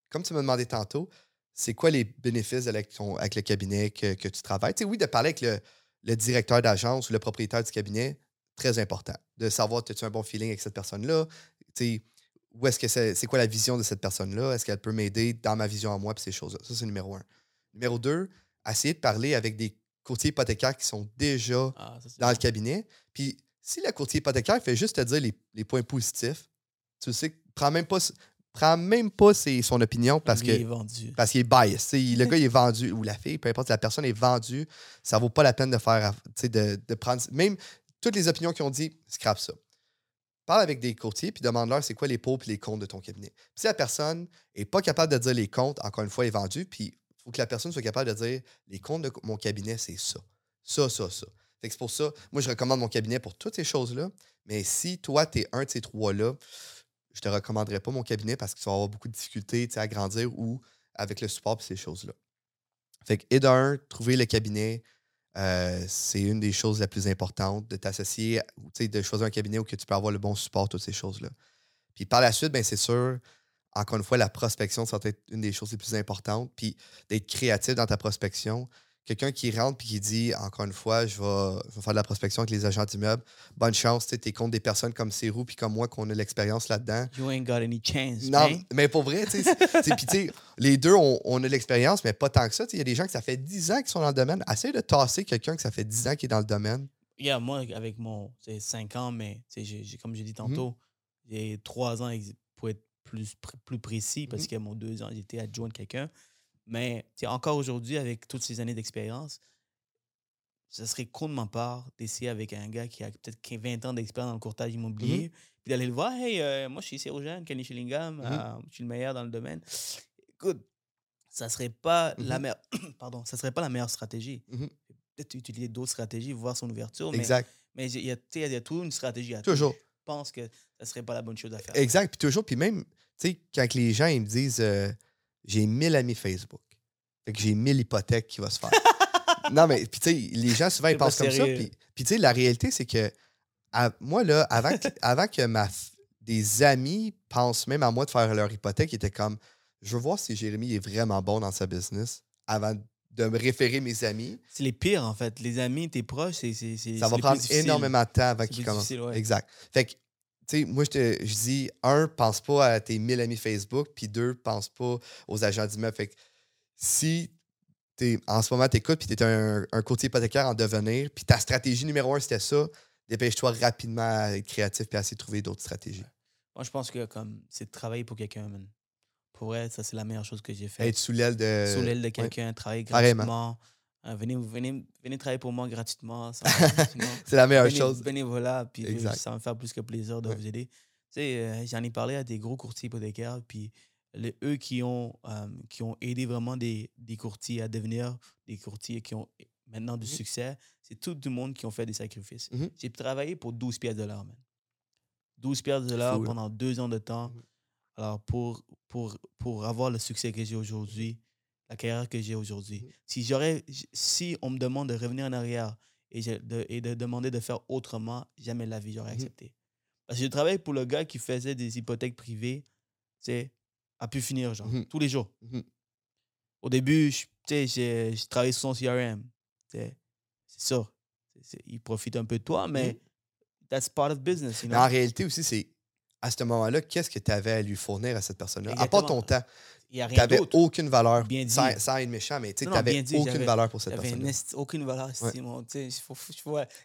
comme tu me demandais tantôt, c'est quoi les bénéfices avec le cabinet que, que tu travailles? Tu sais, oui, de parler avec le, le directeur d'agence ou le propriétaire du cabinet, très important. De savoir, as-tu un bon feeling avec cette personne-là? Tu où est-ce que c'est, c'est quoi la vision de cette personne-là? Est-ce qu'elle peut m'aider dans ma vision à moi, puis ces choses-là? Ça, c'est numéro un. Numéro deux, essayer de parler avec des courtiers hypothécaires qui sont déjà Ah, ça, dans le cabinet. Puis si le courtier hypothécaire fait juste te dire les, les points positifs, tu sais, prends même pas, prends même pas ses- son opinion parce est vendu. parce qu'il est biased. Le gars il est vendu, ou la fille, peu importe, la personne est vendue, ça vaut pas la peine de faire, de, de prendre. Même toutes les opinions qu'ils ont dit, scrap ça. Parle avec des courtiers, puis demande-leur c'est quoi les pots et les comptes de ton cabinet. Puis si la personne n'est pas capable de dire les comptes, encore une fois, est vendue, puis il faut que la personne soit capable de dire les comptes de mon cabinet, c'est ça. Ça, ça, ça. C'est pour ça, moi, je recommande mon cabinet pour toutes ces choses-là. Mais si toi, tu es un de ces trois-là, je te recommanderais pas mon cabinet parce que tu vas avoir beaucoup de difficultés à grandir ou avec le support et ces choses-là. Fait que, et d'un, trouver le cabinet, euh, c'est une des choses les plus importantes, de t'associer, de choisir un cabinet où tu peux avoir le bon support, toutes ces choses-là. Puis par la suite, ben, c'est sûr, encore une fois, la prospection, ça va être une des choses les plus importantes. Puis d'être créatif dans ta prospection. Quelqu'un qui rentre puis qui dit, encore une fois, je vais, je vais faire de la prospection avec les agents d'immeubles. Bonne chance, tu es contre des personnes comme Cérou puis comme moi qui ont de l'expérience là-dedans. You ain't got any chance. Non, man. mais pour vrai, tu sais, les deux, on, on a de l'expérience, mais pas tant que ça. Il y a des gens que ça fait 10 ans qu'ils sont dans le domaine. Essaye de tasser quelqu'un que ça fait 10 ans qui est dans le domaine. Yeah, moi, avec mon. C'est 5 ans, mais j'ai- comme j'ai dit Mhm. tantôt, j'ai 3 ans pour être plus, plus précis, parce Mhm. que mon 2 ans, j'étais adjoint de quelqu'un. Mais encore aujourd'hui, avec toutes ces années d'expérience, ce serait con de ma part d'essayer avec un gars qui a peut-être 15 20 ans d'expérience dans le courtage immobilier, puis d'aller le voir, hey, euh, moi je suis Cyrogène, Kenny Schillingham, Mhm. euh, je suis le meilleur dans le domaine. Écoute, ça serait pas la Mhm. meilleure. Pardon, ça serait pas la meilleure stratégie. Mhm. Peut-être utiliser d'autres stratégies, voir son ouverture, Exact. mais il y a, y toujours une stratégie à tout. Toujours. Je pense que ça serait pas la bonne chose à faire. Exact. Puis toujours, puis même, tu sais, quand les gens ils me disent euh, j'ai 1000 amis Facebook, fait que j'ai 1000 hypothèques qui vont se faire. non, mais puis tu sais, les gens souvent ils pensent comme ça. sérieux. Puis, puis tu sais, la réalité, c'est que à- moi, là, avant que, avant que ma, des amis pensent même à moi de faire leur hypothèque, ils étaient comme je veux voir si Jérémy est vraiment bon dans sa business avant de me référer mes amis. C'est les pires, en fait. Les amis, tes proches, c'est. Ça va prendre énormément de temps avant qu'ils commencent. ouais. Exact. Fait que, sais, moi, je, te- je dis, un, pense pas à tes 1000 amis Facebook, puis deux, pense pas aux agents d'immeuble. Fait que si t'es, en ce moment, tu écoutes, puis tu es un, un courtier hypothécaire en devenir, puis ta stratégie numéro un, c'était ça, dépêche-toi rapidement à être créatif puis à essayer de trouver d'autres stratégies. Moi, je pense que comme c'est de travailler pour quelqu'un, man. Pour vrai, ça, c'est la meilleure chose que j'ai fait. Être sous l'aile de. Sous l'aile de ouais. quelqu'un, travailler gratuitement. Euh, venez, venez, venez travailler pour moi gratuitement. C'est la meilleure Béné- chose. Bénévolat, puis Exact. ça va me faire plus que plaisir de Ouais. vous aider. Tu sais, euh, j'en ai parlé à des gros courtiers hypothécaires, puis les- eux qui ont, euh, qui ont aidé vraiment des, des courtiers à devenir des courtiers qui ont maintenant du Mhm. succès, c'est tout le monde qui ont fait des sacrifices. Mhm. J'ai travaillé pour 12 pièces de l'heure, man. 12 pièces de l'heure pendant deux ans de temps. Mhm. Alors, pour, pour, pour avoir le succès que j'ai aujourd'hui, la carrière que j'ai aujourd'hui, Mhm. si, j'aurais, si on me demande de revenir en arrière et, je- de, et de demander de faire autrement, jamais la vie j'aurais Mhm. accepté. Parce que je travaille pour le gars qui faisait des hypothèques privées, sais, à pu finir, genre, Mhm. tous les jours. Au début, je- tu sais, j'ai j'ai travaillé sur son CRM. C'est ça. C'est- c'est- il profite un peu de toi, mais that's part of business. You Mais know? en réalité aussi, c'est à ce moment-là, qu'est-ce que tu avais à lui fournir à cette personne-là? À part ton temps. Il a rien d'autre. aucune valeur. Bien dit. sans, sans être méchant, mais tu n'avais aucune valeur pour cette esti- aucune valeur estime. Tu sais,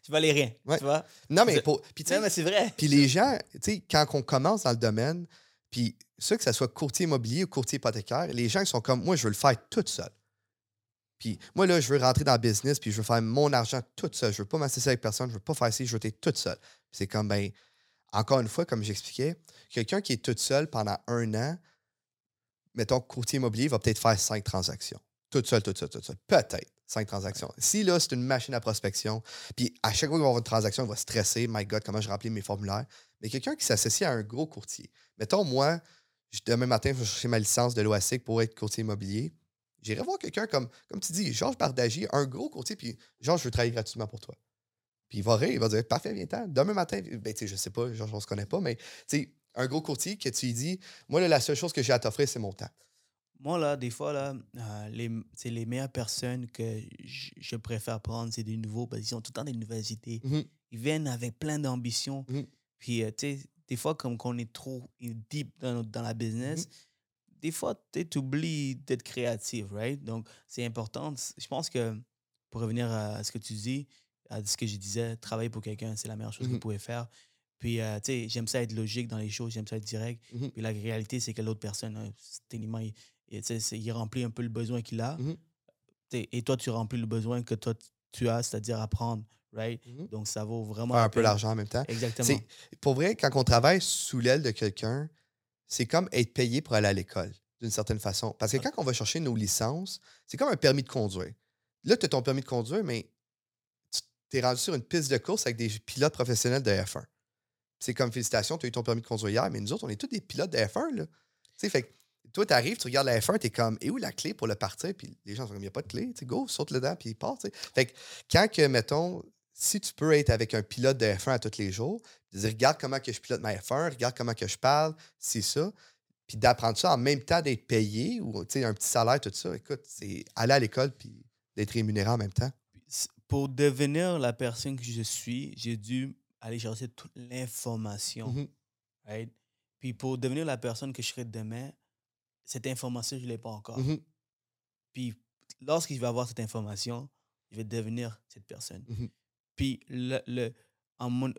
je valais rien. Ouais. Tu vois? Non, mais pour. Sais, Non, mais c'est vrai. Puis les gens, tu sais, quand on commence dans le domaine, puis ça, que ce soit courtier immobilier ou courtier hypothécaire, les gens qui sont comme moi, je veux le faire tout seul. Puis moi, là, je veux rentrer dans le business, puis je veux faire mon argent tout seul. Je veux pas m'associer avec personne, je veux pas faire ci, je veux être tout seul. C'est comme, ben, encore une fois, comme j'expliquais, quelqu'un qui est tout seul pendant un an, mettons, courtier immobilier, va peut-être faire cinq transactions. Tout seul, tout seul, tout seul. Peut-être cinq transactions. Si là, c'est une machine à prospection, puis à chaque fois qu'il va avoir une transaction, il va stresser. My God, comment je remplis mes formulaires. Mais quelqu'un qui s'associe à un gros courtier. Mettons, moi, demain matin, je vais chercher ma licence de l'OASIC pour être courtier immobilier. J'irai voir quelqu'un comme, comme tu dis, Georges Bardagy, un gros courtier, puis Georges, je veux travailler gratuitement pour toi. Puis il va rire, il va dire Parfait, viens-t'en. Demain matin, ben, tu sais, je sais pas, Georges, on se connaît pas, mais tu sais, un gros courtier que tu lui dis Moi, là, la seule chose que j'ai à t'offrir, c'est mon temps. Moi, là, des fois, là, euh, les, c'est les meilleures personnes que je, préfère prendre, c'est des nouveaux, parce qu'ils ont tout le temps des nouvelles idées. Mhm. Ils viennent avec plein d'ambition. Mhm. Puis, euh, tu sais, des fois, comme qu'on est trop deep dans, notre- dans la business, Mhm. des fois, tu oublies d'être créatif, right? Donc, c'est important. Je pense que, pour revenir à ce que tu dis, à ce que je disais, travailler pour quelqu'un, c'est la meilleure chose que vous pouvez faire. Puis, euh, tu sais, j'aime ça être logique dans les choses, j'aime ça être direct. Mhm. Puis la réalité, c'est que l'autre personne, hein, techniquement, il, il, remplit un peu le besoin qu'il a. Sais, Et toi, tu remplis le besoin que toi, tu as, c'est-à-dire apprendre, right? Mhm. Donc, ça vaut vraiment Faire un peu l'argent en même temps. Exactement. Pour vrai, quand on travaille sous l'aile de quelqu'un, c'est comme être payé pour aller à l'école, d'une certaine façon. Parce que quand on va chercher nos licences, c'est comme un permis de conduire. Là, tu as ton permis de conduire, mais tu es rendu sur une piste de course avec des pilotes professionnels de F1. C'est comme félicitations, tu as eu ton permis de conduire hier, mais nous autres, on est tous des pilotes de F1. Là. Tu sais, fait que toi, tu arrives, tu regardes la F1, tu es comme, et où la clé pour le partir? Puis les gens sont comme, il n'y a pas de clé. Tu go, saute dedans, puis il part. Fait que quand, que, mettons, si tu peux être avec un pilote de F1 à tous les jours, dire, regarde comment que je pilote ma F1, regarde comment que je parle, c'est ça. Puis d'apprendre ça en même temps d'être payé ou un petit salaire, tout ça. Écoute, c'est aller à l'école puis d'être rémunéré en même temps. Pour devenir la personne que je suis, j'ai dû aller chercher toute l'information. Mhm. right? Puis pour devenir la personne que je serai demain, cette information, je ne l'ai pas encore. Mhm. Puis lorsque je vais avoir cette information, je vais devenir cette personne. Mhm. Puis le, le- en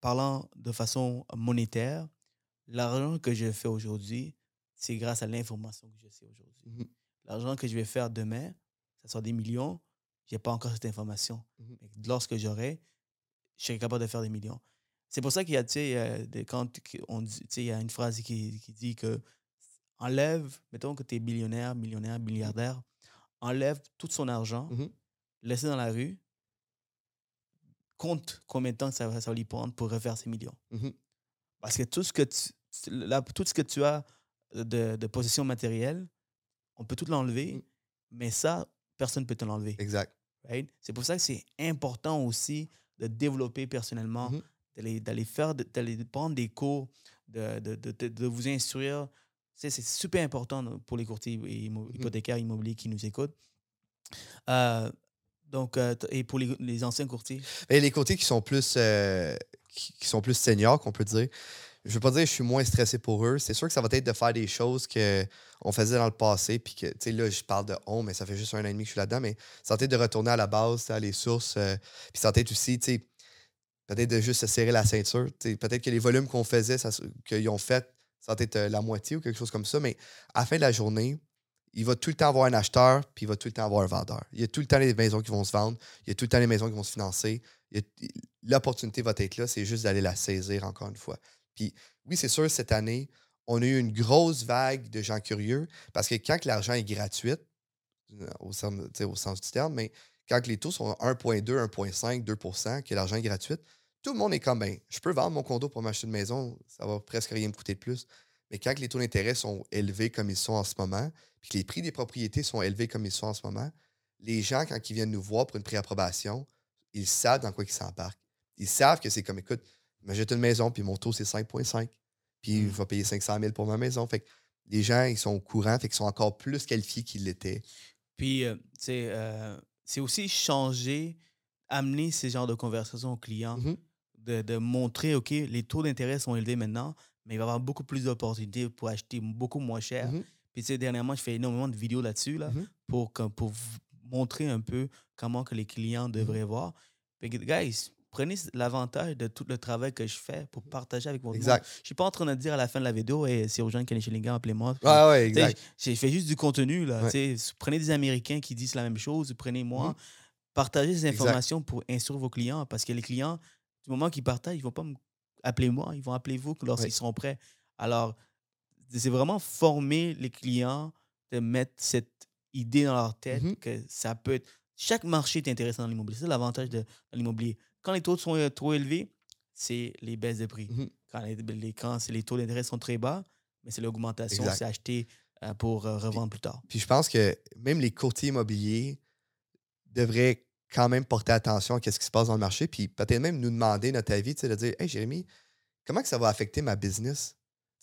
parlant de façon monétaire, l'argent que je fais aujourd'hui, c'est grâce à l'information que je sais aujourd'hui. Mhm. L'argent que je vais faire demain, ça sera des millions, je n'ai pas encore cette information. Mais lorsque j'aurai, je serai capable de faire des millions. C'est pour ça qu'il y a, tu sais, euh, quand on dit, tu sais, il y a une phrase qui, qui dit que enlève, mettons que tu es millionnaire, millionnaire, milliardaire, enlève tout son argent, Mhm. laisse dans la rue, compte combien de temps ça va, ça va lui prendre pour refaire ses millions. Mhm. Parce que tout ce que tu, là, tout ce que tu as de, de possession matérielle, on peut tout l'enlever, Mm. mais ça, personne ne peut te l'enlever. Exact. right? C'est pour ça que c'est important aussi de développer personnellement Mhm. d'aller d'aller faire, d'aller prendre des cours, de, de, de, de- vous instruire. C'est super important pour les courtiers Mhm. hypothécaires immobiliers qui nous écoutent. Euh, donc, euh, et pour les, les anciens courtiers, Mais les côtés qui sont plus euh, qui, qui sont plus seniors, qu'on peut dire. Je veux pas dire que je suis moins stressé pour eux. C'est sûr que ça va être de faire des choses qu'on faisait dans le passé. Puis que, tu sais, là, je parle de on, mais ça fait juste un an et demi que je suis là-dedans. Mais ça va être de retourner à la base, à les sources. euh, puis ça va être aussi, peut-être de juste se serrer la ceinture. Peut-être que les volumes qu'on faisait, qu'ils ont fait, ça va être euh, la moitié ou quelque chose comme ça. Mais à la fin de la journée, il va tout le temps avoir un acheteur, puis il va tout le temps avoir un vendeur. Il y a tout le temps les maisons qui vont se vendre, il y a tout le temps les maisons qui vont se financer. L'opportunité va être là, c'est juste d'aller la saisir encore une fois. Puis oui, c'est sûr, cette année, on a eu une grosse vague de gens curieux parce que quand l'argent est gratuit, euh, au sens, au sens du terme, mais quand les taux sont 1,2, 1,5, 2% que l'argent est gratuit, tout le monde est comme, ben, je peux vendre mon condo pour m'acheter une maison, ça va presque rien me coûter de plus. Mais quand les taux d'intérêt sont élevés comme ils sont en ce moment, puis que les prix des propriétés sont élevés comme ils sont en ce moment, les gens, quand ils viennent nous voir pour une préapprobation, ils savent dans quoi ils s'embarquent. Ils savent que c'est comme, écoute, m'achète une maison, puis mon taux, c'est 5,5. Puis Mm. je vais payer 500 000 pour ma maison. Fait que les gens, ils sont au courant, fait qu'ils sont encore plus qualifiés qu'ils l'étaient. Puis, euh, tu sais, euh, c'est aussi changer, amener ces genres de conversations aux clients, Mhm. de, de montrer, OK, les taux d'intérêt sont élevés maintenant, mais il va y avoir beaucoup plus d'opportunités pour acheter beaucoup moins cher. Mhm. Puis, tu sais, dernièrement, je fais énormément de vidéos là-dessus, là, Mhm. pour, pour montrer un peu comment que les clients devraient voir. Puis, guys, prenez l'avantage de tout le travail que je fais pour partager avec monde. Exact. Je suis pas en train de dire à la fin de la vidéo, hey, c'est urgent Kenny Schillingham, appelez-moi. Puis, Ouais, exact. J'ai fait juste du contenu. Là, Ouais. Prenez des Américains qui disent la même chose, prenez moi. Mhm. Partagez ces Exact. informations pour instruire vos clients parce que les clients, du moment qu'ils partagent, ils ne vont pas me- appeler moi, ils vont appeler vous lorsqu'ils Ouais. seront prêts. Alors, c'est vraiment former les clients de mettre cette idée dans leur tête Mhm. que ça peut être. Chaque marché est intéressant dans l'immobilier. C'est l'avantage de, l'immobilier. Quand les taux sont euh, trop élevés, c'est les baisses de prix. Mhm. Quand, les, les- quand c'est- les taux d'intérêt sont très bas, mais c'est l'augmentation, c'est acheter euh, pour euh, revendre plus tard. Puis je pense que même les courtiers immobiliers devraient quand même porter attention à ce qui se passe dans le marché, puis peut-être même nous demander notre avis, de dire Hey Jérémy, comment que ça va affecter ma business?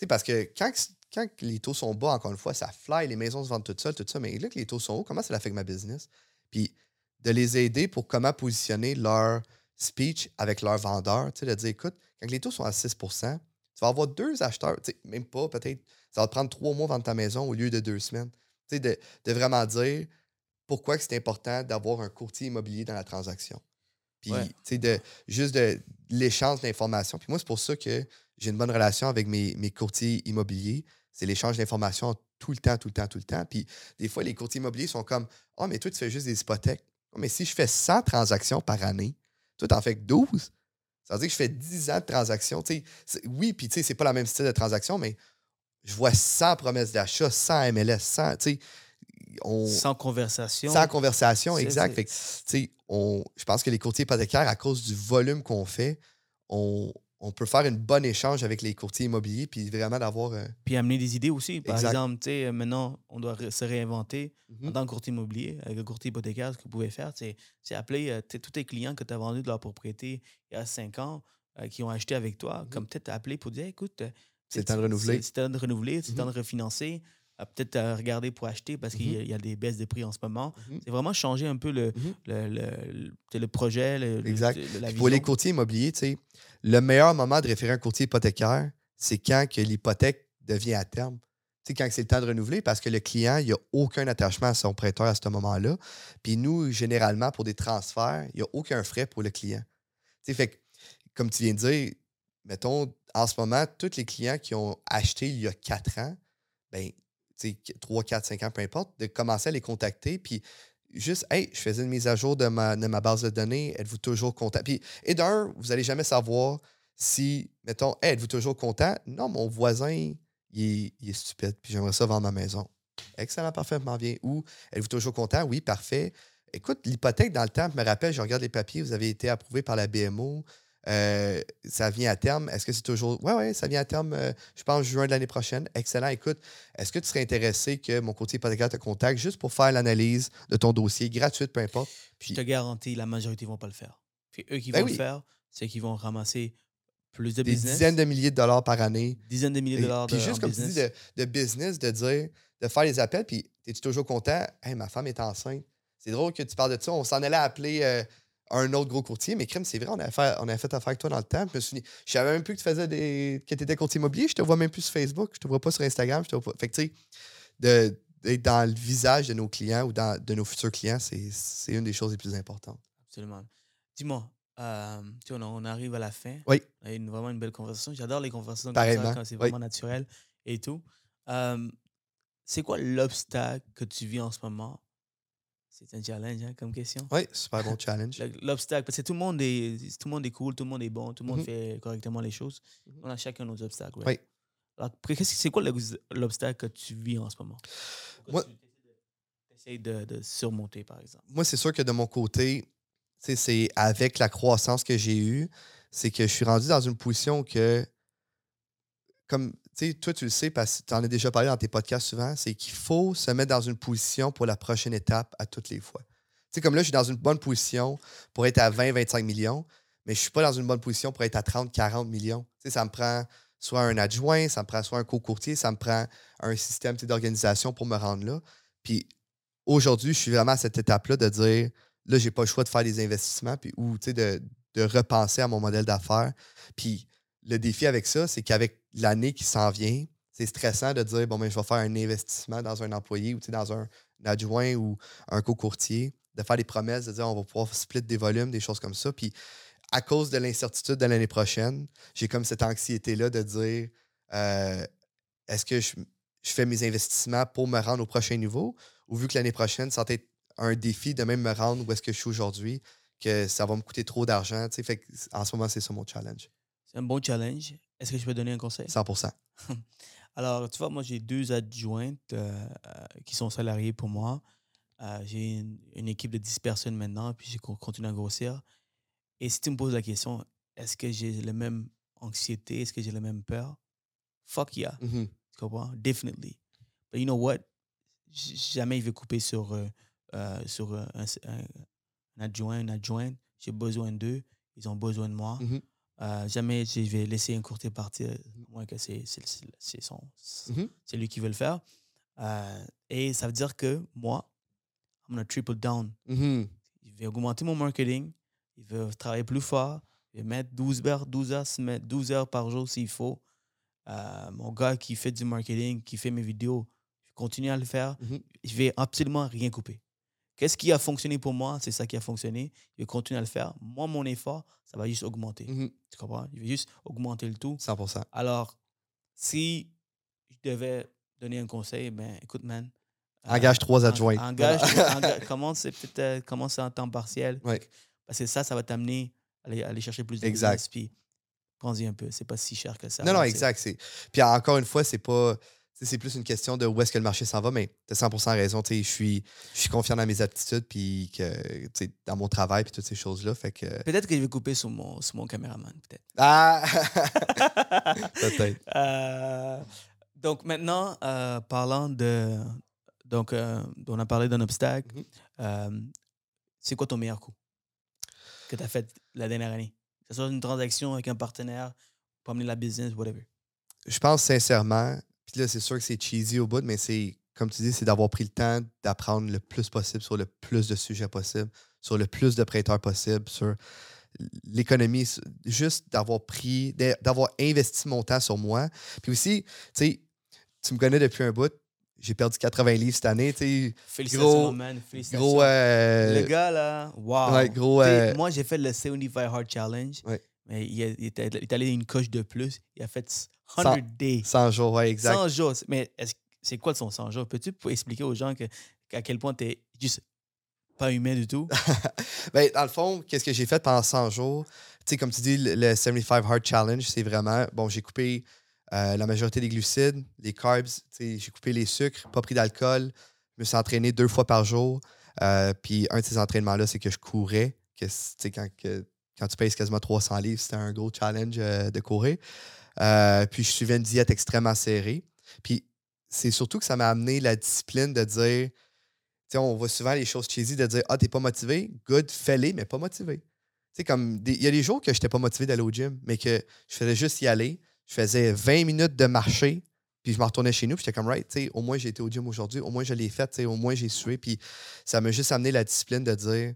Parce que quand, quand les taux sont bas, encore une fois, ça fly, les maisons se vendent toutes seules, tout ça, mais là que les taux sont hauts, comment ça affecte ma business? Puis de les aider pour comment positionner leur speech avec leur vendeur, tu sais, de dire écoute, quand les taux sont à 6% tu vas avoir deux acheteurs, tu sais, même pas, peut-être, ça va te prendre trois mois vendre ta maison au lieu de deux semaines. Tu sais, de, de vraiment dire pourquoi c'est important d'avoir un courtier immobilier dans la transaction. Puis, Ouais. tu sais, de, juste de l'échange d'informations. Puis moi, c'est pour ça que j'ai une bonne relation avec mes, mes courtiers immobiliers. C'est l'échange d'informations tout le temps, tout le temps, tout le temps. Puis des fois, les courtiers immobiliers sont comme Ah, mais toi, tu fais juste des hypothèques. Ah, mais si je fais 100 transactions par année, toi, tu en fais que 12. Ça veut dire que je fais 10 ans de transactions. Oui, puis tu sais, c'est pas le même style de transaction, mais je vois 100 promesses d'achat, 100 MLS, 100, tu sais, on, Sans conversation. sans conversation, exact. Fait que, on- je pense que les courtiers hypothécaires, à cause du volume qu'on fait, on, on peut faire une bonne échange avec les courtiers immobiliers, puis vraiment d'avoir. euh, Puis amener des idées aussi. Par Exact. exemple, tu sais, euh, maintenant, on doit se réinventer en tant que courtier immobilier. Avec le courtier hypothécaire, ce que vous pouvez faire, c'est c'est appeler euh, tous tes clients que tu as vendus de leur propriété il y a cinq ans, euh, qui ont acheté avec toi, Mhm. comme peut-être appeler pour dire écoute, C'est le temps de renouveler. C'est le temps de renouveler, c'est le Mhm. temps de refinancer. Peut-être euh, regarder pour acheter parce qu'il y, a- y a des baisses de prix en ce moment. Mhm. C'est vraiment changer un peu le, Mhm. le, le, le- projet, le, Exact. la pour les courtiers immobiliers, tu sais, le meilleur moment de référer un courtier hypothécaire, c'est quand que l'hypothèque devient à terme. Tu sais, quand c'est le temps de renouveler, parce que le client, il n'y a aucun attachement à son prêteur à ce moment-là. Puis nous, généralement, pour des transferts, il n'y a aucun frais pour le client. Fait que, comme tu viens de dire, mettons, en ce moment, tous les clients qui ont acheté il y a quatre ans, ben, 3, 4, 5 ans, peu importe, de commencer à les contacter, puis juste, hey, je faisais une mise à jour de ma, de ma base de données, êtes-vous toujours content? Puis, et d'un, vous n'allez jamais savoir si, mettons, hey, êtes-vous toujours content? Non, mon voisin, il est, stupide, puis j'aimerais ça vendre ma maison. Excellent, parfait, vient. Ou, êtes-vous toujours content? Oui, parfait. Écoute, l'hypothèque, dans le temps, je me rappelle, je regarde les papiers, vous avez été approuvé par la BMO. Euh, ça vient à terme. Est-ce que c'est toujours. Oui, oui, ça vient à terme, euh, je pense, juin de l'année prochaine. Excellent. Écoute, est-ce que tu serais intéressé que mon courtier hypothécaire te contacte juste pour faire l'analyse de ton dossier, gratuite, peu importe? Je te garantis, la majorité ne vont pas le faire. Puis eux qui Ben vont oui. le faire, c'est qu'ils vont ramasser Plus de des business. dizaines de milliers de dollars par année. dizaines de milliers de dollars puis de, juste en comme tu dis, business. de, de business, de dire, de faire les appels, puis es-tu toujours content? Hey, ma femme est enceinte. C'est drôle que tu parles de ça. On s'en allait appeler euh, un autre gros courtier, mais crime, c'est vrai, on avait, fait, on avait fait affaire avec toi dans le temps. Je me souviens, je savais même plus que tu faisais des. que tu étais courtier immobilier. Je te vois même plus sur Facebook, je te vois pas sur Instagram. Je te vois pas. Fait que tu sais, d'être dans le visage de nos clients ou dans, de nos futurs clients, c'est une des choses les plus importantes. Absolument. Dis-moi, euh, tu vois, on, arrive à la fin. Oui. On a eu vraiment une belle conversation. J'adore les conversations comme ça, quand c'est oui. vraiment naturel et tout. Euh, c'est quoi l'obstacle que tu vis en ce moment? C'est un challenge hein, comme question. Oui, super bon challenge. Le- L'obstacle, parce que tout le, monde est, tout le monde est cool, tout le monde est bon, tout le monde Mhm. fait correctement les choses. Mhm. On a chacun nos obstacles. Oui. Alors, c'est quoi l'obs- l'obstacle que tu vis en ce moment? Moi- tu essaies de, de surmonter, par exemple? moi, c'est sûr que de mon côté, c'est avec la croissance que j'ai eue, c'est que je suis rendu dans une position que, comme, sais, toi, tu le sais, parce que tu en as déjà parlé dans tes podcasts souvent, c'est qu'il faut se mettre dans une position pour la prochaine étape à toutes les fois. Tu sais, comme là, je suis dans une bonne position pour être à 20, 25 millions, mais je suis pas dans une bonne position pour être à 30, 40 millions. Tu sais, ça me prend soit un adjoint, ça me prend soit un co-courtier, ça me prend un système d'organisation pour me rendre là. Puis aujourd'hui, je suis vraiment à cette étape-là de dire là, j'ai pas le choix de faire des investissements puis, ou de, de repenser à mon modèle d'affaires. Puis le défi avec ça, c'est qu'avec l'année qui s'en vient, c'est stressant de dire bon, ben, je vais faire un investissement dans un employé ou dans un, adjoint ou un co-courtier, de faire des promesses, de dire on va pouvoir split des volumes, des choses comme ça. Puis à cause de l'incertitude de l'année prochaine, j'ai comme cette anxiété-là de dire euh, est-ce que je, fais mes investissements pour me rendre au prochain niveau? Ou vu que l'année prochaine, ça va être un défi de même me rendre où est-ce que je suis aujourd'hui, que ça va me coûter trop d'argent. en ce moment, c'est ça mon challenge. C'est un bon challenge. Est-ce que je peux donner un conseil? 100 Alors, tu vois, moi, j'ai deux adjointes euh, euh, qui sont salariées pour moi. Euh, j'ai une, une équipe de 10 personnes maintenant, puis je co- continue à grossir. Et si tu me poses la question, est-ce que j'ai la même anxiété? Est-ce que j'ai la même peur? Fuck yeah. Mhm. Tu comprends? Definitely. But you know what? Jamais il veut couper sur, euh, sur un, un- un adjoint, une adjointe. J'ai besoin d'eux. Ils ont besoin de moi. Mhm. Euh, jamais je vais laisser un courtier partir, moins que c'est son- Mhm. c'est lui qui veut le faire. Euh, et ça veut dire que moi, I'm gonna triple down. Je vais augmenter mon marketing. Il veut travailler plus fort. Je vais mettre 12 heures, 12 heures, se mettre 12 heures par jour s'il faut. Euh, mon gars qui fait du marketing, qui fait mes vidéos, je continue à le faire. Mhm. Je vais absolument rien couper. Qu'est-ce qui a fonctionné pour moi? C'est ça qui a fonctionné. Je vais continuer à le faire. Moi, mon effort, ça va juste augmenter. Mhm. Tu comprends? Je vais juste augmenter le tout. 100 Alors, si je devais donner un conseil, ben écoute, man. euh, Engage trois adjoints. Engage, enga- commence peut-être euh, commence en temps partiel? Ouais. Parce que ça, ça va t'amener à aller, chercher plus de Exact. Puis, prends-y un peu. C'est pas si cher que ça. Non, non, exact. Puis encore une fois, c'est pas. C'est plus une question de où est-ce que le marché s'en va, mais tu as 100 raison. tu sais, Je suis, je suis confiant dans mes aptitudes, puis que, dans mon travail, puis toutes ces choses-là. Fait que. Peut-être que je vais couper sur mon, sur mon caméraman, peut-être. Ah! Peut-être. Euh, donc maintenant, euh, parlant de... Donc, euh, on a parlé d'un obstacle. Mhm. Euh, c'est quoi ton meilleur coup que tu as fait la dernière année? Que ce soit une transaction avec un partenaire pour amener la business, whatever. Je pense sincèrement, puis là, c'est sûr que c'est cheesy au bout, mais c'est, comme tu dis, c'est d'avoir pris le temps d'apprendre le plus possible sur le plus de sujets possible, sur le plus de prêteurs possible, sur l'économie, juste d'avoir pris, d'a- d'avoir investi mon temps sur moi. Puis aussi, tu sais, tu me connais depuis un bout, j'ai perdu 80 livres cette année, tu sais, Félicitations, Gros- man. Félicitations. gros... euh, Le gars, là, wow. ouais, gros... T'sais, euh, Moi, j'ai fait le 75 Hard Challenge. Ouais. Mais il, a- il était- il est allé une coche de plus. Il a fait 100 Cent- days. 100 jours, ouais, exact. 100 jours. Mais c'est quoi son 100 jours? Peux-tu expliquer aux gens que, à quel point tu es juste pas humain du tout? Ben, dans le fond, qu'est-ce que j'ai fait pendant 100 jours? Tu sais, comme tu dis, le, le 75 Hard Challenge, c'est vraiment, bon, j'ai coupé euh, la majorité des glucides, les carbs, j'ai coupé les sucres, pas pris d'alcool, je me suis entraîné deux fois par jour. Euh, puis un de ces entraînements-là, c'est que je courais, que, c- tu sais, quand, que- quand tu pèses quasiment 300 livres, c'était un gros challenge euh, de courir. Euh, puis je suivais une diète extrêmement serrée. Puis c'est surtout que ça m'a amené la discipline de dire, tu sais, on voit souvent les choses cheesy de dire Ah, t'es pas motivé, good, fais-les, mais pas motivé. sais, comme, il y a des jours que je n'étais pas motivé d'aller au gym, mais que je faisais juste y aller. Je faisais 20 minutes de marcher, puis je me retournais chez nous, puis j'étais comme, right, tu sais, au moins j'ai été au gym aujourd'hui, au moins je l'ai fait, tu sais, au moins j'ai sué, puis ça m'a juste amené la discipline de dire,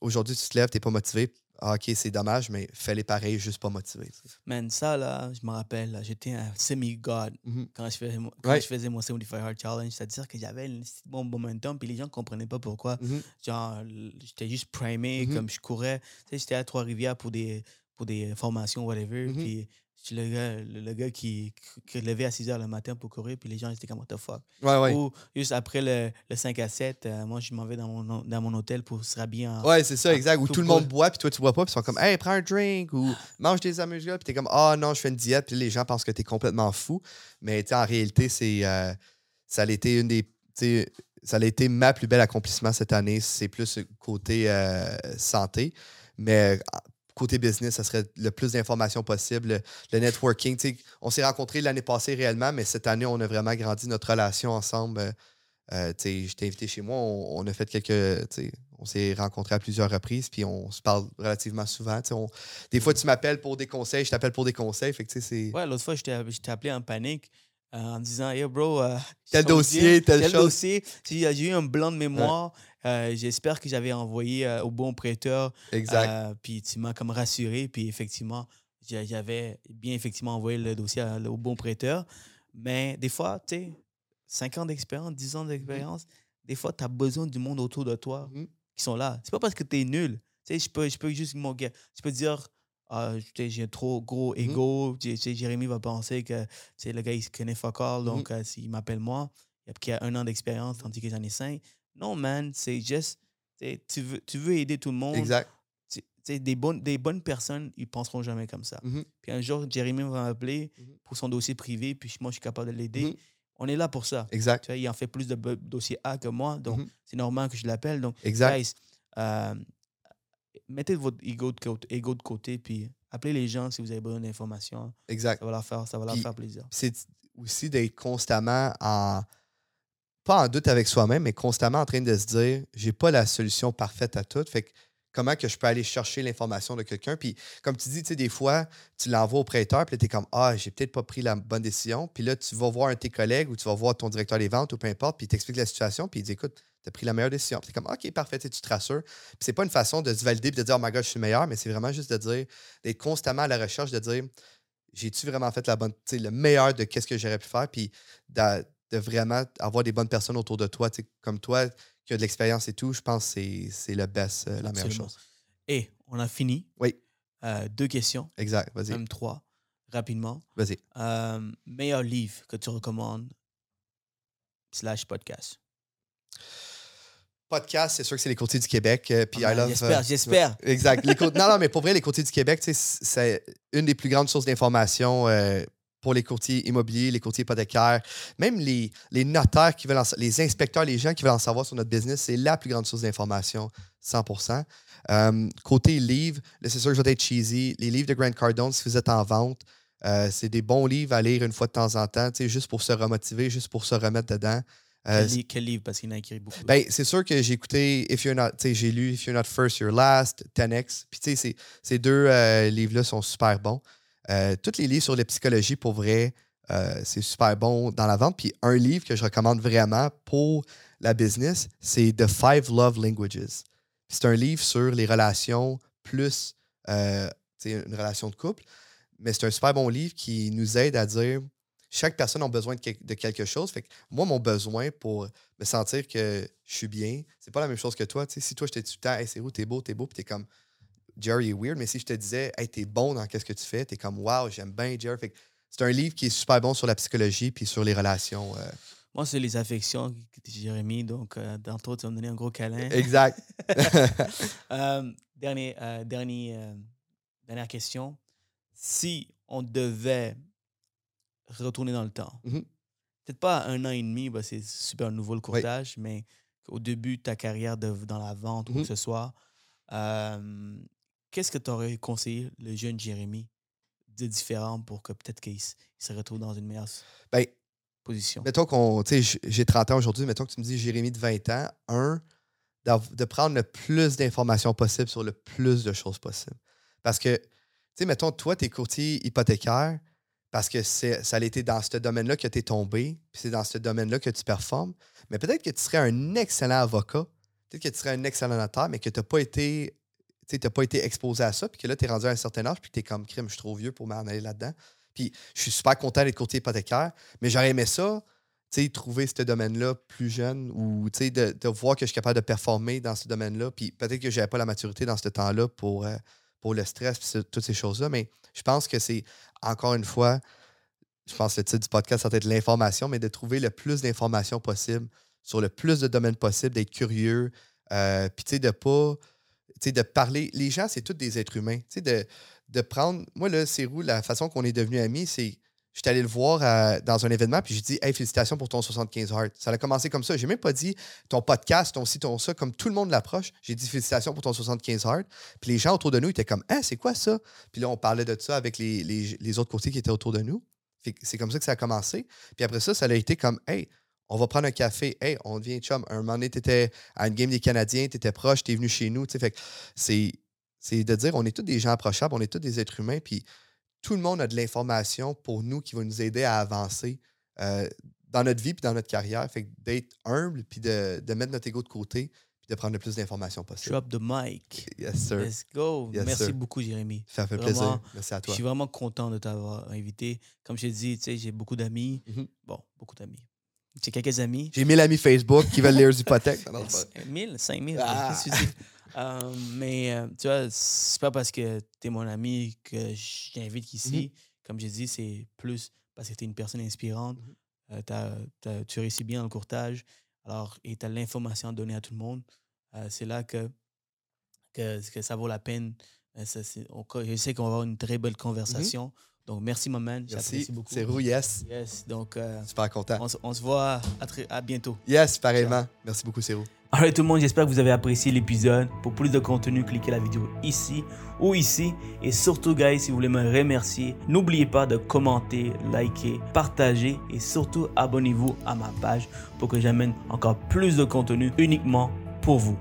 aujourd'hui tu te lèves, tu n'es pas motivé, ah, ok, c'est dommage, mais fais-les pareil, juste pas motivé. Man, ça, là, je me rappelle, j'étais un semi-god Mhm. quand, je faisais, mon- quand Ouais. je faisais mon 75 Hard Challenge. C'est-à-dire que j'avais un bon momentum, puis les gens ne comprenaient pas pourquoi. Mhm. Genre, j'étais juste primé, Mhm. comme je courais. Tu sais, j'étais à Trois-Rivières pour des, pour des formations, whatever. Puis suis le gars, le, le gars qui, qui levait à 6 h le matin pour courir, puis les gens étaient comme, what the fuck? Ouais, ouais. Ou juste après le, le 5 à 7, euh, moi, je m'en vais dans mon, dans mon hôtel pour se rhabiller en. Ouais, c'est ça, exact. Où tout tout le monde boit, puis toi, tu bois pas, puis ils sont comme, hey, prends un drink, ou mange des amuses-gars, puis t'es comme, ah non, je fais une diète, puis les gens pensent que t'es complètement fou. Mais en réalité, c'est, euh, ça a été une des. tu sais, Ça a été ma plus belle accomplissement cette année. C'est plus côté euh, santé. Mais euh, côté business, ça serait le plus d'informations possible. Le, le networking, on s'est rencontrés l'année passée réellement, mais cette année, on a vraiment grandi notre relation ensemble. Euh, euh, je t'ai invité chez moi, on, on a fait quelques. On s'est rencontrés à plusieurs reprises, puis on se parle relativement souvent. on- des fois, tu m'appelles pour des conseils, je t'appelle pour des conseils. Fait que. Ouais, l'autre fois, je t'ai appelé en panique en disant Yo, bro, euh, Tel dossier, telle tel chose. dossier. J'ai eu un blanc de mémoire. Euh, J'espère que j'avais envoyé euh, au bon prêteur. Exact. Euh, puis tu m'as comme rassuré. Puis effectivement, j'a- j'avais bien effectivement envoyé le dossier au bon prêteur. Mais des fois, tu sais, 5 ans d'expérience, 10 ans d'expérience, des fois, tu as besoin du monde autour de toi Mhm. qui sont là. C'est pas parce que tu es nul. Tu sais, je peux, je peux juste mon gars, je peux dire ah, j'ai un trop gros Mhm. ego. Sais, Jérémy va penser que sais, le gars, il se connaît fuck all. Donc, euh, s'il m'appelle moi, il a- un an d'expérience, tandis que j'en ai cinq. Non, man, c'est juste, tu veux, tu veux aider tout le monde. Exact. Des, bonnes, des bonnes personnes, ils penseront jamais comme ça. Mhm. Puis un jour, Jérémy va m'appeler pour son dossier privé, puis moi, je suis capable de l'aider. On est là pour ça. Exact. Tu vois, il en fait plus de dossiers A que moi, donc c'est normal que je l'appelle. Donc, Exact. guys, euh, mettez votre ego de, côté, ego de côté, puis appelez les gens si vous avez besoin d'informations. Exact. Ça va leur faire, ça va leur Puis- faire plaisir. c'est aussi d'être constamment en. Pas en doute avec soi-même, mais constamment en train de se dire j'ai pas la solution parfaite à tout. Fait que comment que je peux aller chercher l'information de quelqu'un? Puis comme tu dis, tu sais, des fois, tu l'envoies au prêteur, puis tu es comme Ah, j'ai peut-être pas pris la bonne décision. Puis là, tu vas voir un de tes collègues ou tu vas voir ton directeur des ventes ou peu importe, puis il t'explique la situation, puis il dit Écoute, tu as pris la meilleure décision. Puis tu comme OK, parfait, tu te rassures. Puis c'est pas une façon de se valider et de dire Oh my god, je suis le meilleur, mais c'est vraiment juste de dire, d'être constamment à la recherche, de dire j'ai-tu vraiment fait la bonne, le meilleur de qu'est-ce que j'aurais pu faire, puis de, de vraiment avoir des bonnes personnes autour de toi, comme toi, qui a de l'expérience et tout, je pense que c'est- le best, euh, la meilleure chose. Et on a fini. Oui. Euh, deux questions, Exact, vas-y, même trois, rapidement. vas-y. Euh, meilleur livre que tu recommandes, slash podcast? Podcast, c'est sûr que c'est les courtiers du Québec, euh, puis Ah I ben, love... J'espère, euh, j'espère. Exact. Les non, non, mais pour vrai, les courtiers du Québec, c'est une des plus grandes sources d'information euh, pour les courtiers immobiliers, les courtiers hypothécaires, même les, les notaires qui veulent en les inspecteurs, les gens qui veulent en savoir sur notre business, c'est la plus grande source d'information, 100% Euh, Côté livres, là, c'est sûr que je vais être cheesy. Les livres de Grant Cardone, si vous êtes en vente, euh, c'est des bons livres à lire une fois de temps en temps, juste pour se remotiver, juste pour se remettre dedans. Euh, Quel, quel livre? Parce qu'il en a écrit beaucoup. ben, c'est sûr que j'ai écouté If You're Not, j'ai lu If You're Not First, You're Last, 10X. Puis, tu sais, ces- ces deux euh, livres-là sont super bons. Euh, tous les livres sur la psychologie, pour vrai, euh, c'est super bon dans la vente. Puis, un livre que je recommande vraiment pour la business, c'est The Five Love Languages. C'est un livre sur les relations plus euh, une relation de couple. Mais c'est un super bon livre qui nous aide à dire chaque personne a besoin de, quel- de quelque chose. Fait que moi, mon besoin pour me sentir que je suis bien, c'est pas la même chose que toi. Si toi, je dis tout le temps, hey, c'est où, t'es beau, t'es beau, puis t'es comme, Jerry est weird, mais si je te disais, hey, t'es bon dans qu'est-ce que tu fais, t'es comme, wow, j'aime bien Jerry. Fait que c'est un livre qui est super bon sur la psychologie puis sur les relations. euh. Moi, c'est les affections, Jérémy. Donc, euh, tantôt, tu vas me donner un gros câlin. Exact. Euh, dernier, euh, dernier, dernière question. Si on devait retourner dans le temps, Mhm. peut-être pas un an et demi, bah, c'est super nouveau le courtage, mais au ddébut de ta carrière de, dans la vente ou Mhm. que ce soit, qu'est-ce que tu aurais conseillé le jeune Jérémy de différent pour que peut-être qu'il se retrouve dans une meilleure Ben, position? mettons qu'on, tu sais, j- j'ai 30 ans aujourd'hui, mettons que tu me dis Jérémy de 20 ans, un, de prendre le plus d'informations possible sur le plus de choses possibles. Parce que, tu sais, mettons, toi, tu es courtier hypothécaire parce que ça a été dans ce domaine-là que tu es tombé, puis c'est dans ce domaine-là que tu performes. Mais peut-être que tu serais un excellent avocat, peut-être que tu serais un excellent notaire, mais que tu n'as pas été. Tu n'as pas été exposé à ça, puis que là, tu es rendu à un certain âge, puis tu es comme crime, je suis trop vieux pour m'en aller là-dedans. Puis je suis super content d'être courtier hypothécaire, mais j'aurais aimé ça, tu sais, trouver ce domaine-là plus jeune ou tu sais, de, de voir que je suis capable de performer dans ce domaine-là. Puis peut-être que je n'avais pas la maturité dans ce temps-là pour, euh, pour le stress puis toutes ces choses-là. Mais je pense que c'est, encore une fois, je pense que le titre du podcast, ça va être l'information, mais de trouver le plus d'informations possible sur le plus de domaines possible, d'être curieux. euh, puis tu sais, de pas. De parler. Les gens, c'est tous des êtres humains. De, de prendre. Moi, là, c'est où la façon qu'on est devenus amis, c'est. J'étais allé le voir à- dans un événement, puis j'ai dit Hey, félicitations pour ton 75 Heart. Ça a commencé comme ça. J'ai même pas dit ton podcast, ton ci, ton ça, comme tout le monde l'approche. J'ai dit félicitations pour ton 75 Heart. Puis les gens autour de nous étaient comme Ah, c'est quoi ça? Puis là, on parlait de ça avec les, les- les autres courtiers qui étaient autour de nous. C'est comme ça que ça a commencé. Puis après ça, ça a été comme Hey, on va prendre un café. Hey, on devient chum. Un moment donné, tu étais à une game des Canadiens, tu étais proche, tu es venu chez nous. tu sais. Fait c'est c'est de dire on est tous des gens approchables, on est tous des êtres humains, puis tout le monde a de l'information pour nous qui va nous aider à avancer euh, dans notre vie puis dans notre carrière. Fait que d'être humble, puis de, de mettre notre ego de côté, puis de prendre le plus d'informations possible. Drop the mic. Yes, sir. Let's go. Yes, Merci sir. beaucoup, Jérémy. Ça fait Vraiment, plaisir. Merci à Je toi. suis vraiment content de t'avoir invité. Comme je t'ai dit, tu sais, j'ai beaucoup d'amis. Mhm. Bon, beaucoup d'amis. J'ai quelques amis. J'ai 1000 amis Facebook qui veulent lire du hypothèques. Non, non, c'est pas- 1000, 5000, Ah. qu'est-ce que tu dis? Euh, mais euh, tu vois, c'est pas parce que tu es mon ami que j'invite ici. Comme j'ai dit, c'est plus parce que tu es une personne inspirante. Mhm. Euh, tu réussis bien dans le courtage. Alors, et tu as l'information à donner à tout le monde. Euh, c'est là que, que, que ça vaut la peine. Ça, c'est- on- je sais qu'on va avoir une très belle conversation. Donc, merci, maman. Merci. J'apprécie beaucoup. C'est roux, yes. Yes, donc euh, Super content. on, se- on se voit à, très- à bientôt. Yes, pareillement. Merci beaucoup, Cérou. Alright tout le monde, j'espère que vous avez apprécié l'épisode. Pour plus de contenu, cliquez la vidéo ici ou ici. Et surtout, guys, si vous voulez me remercier, n'oubliez pas de commenter, liker, partager et surtout abonnez-vous à ma page pour que j'amène encore plus de contenu uniquement pour vous.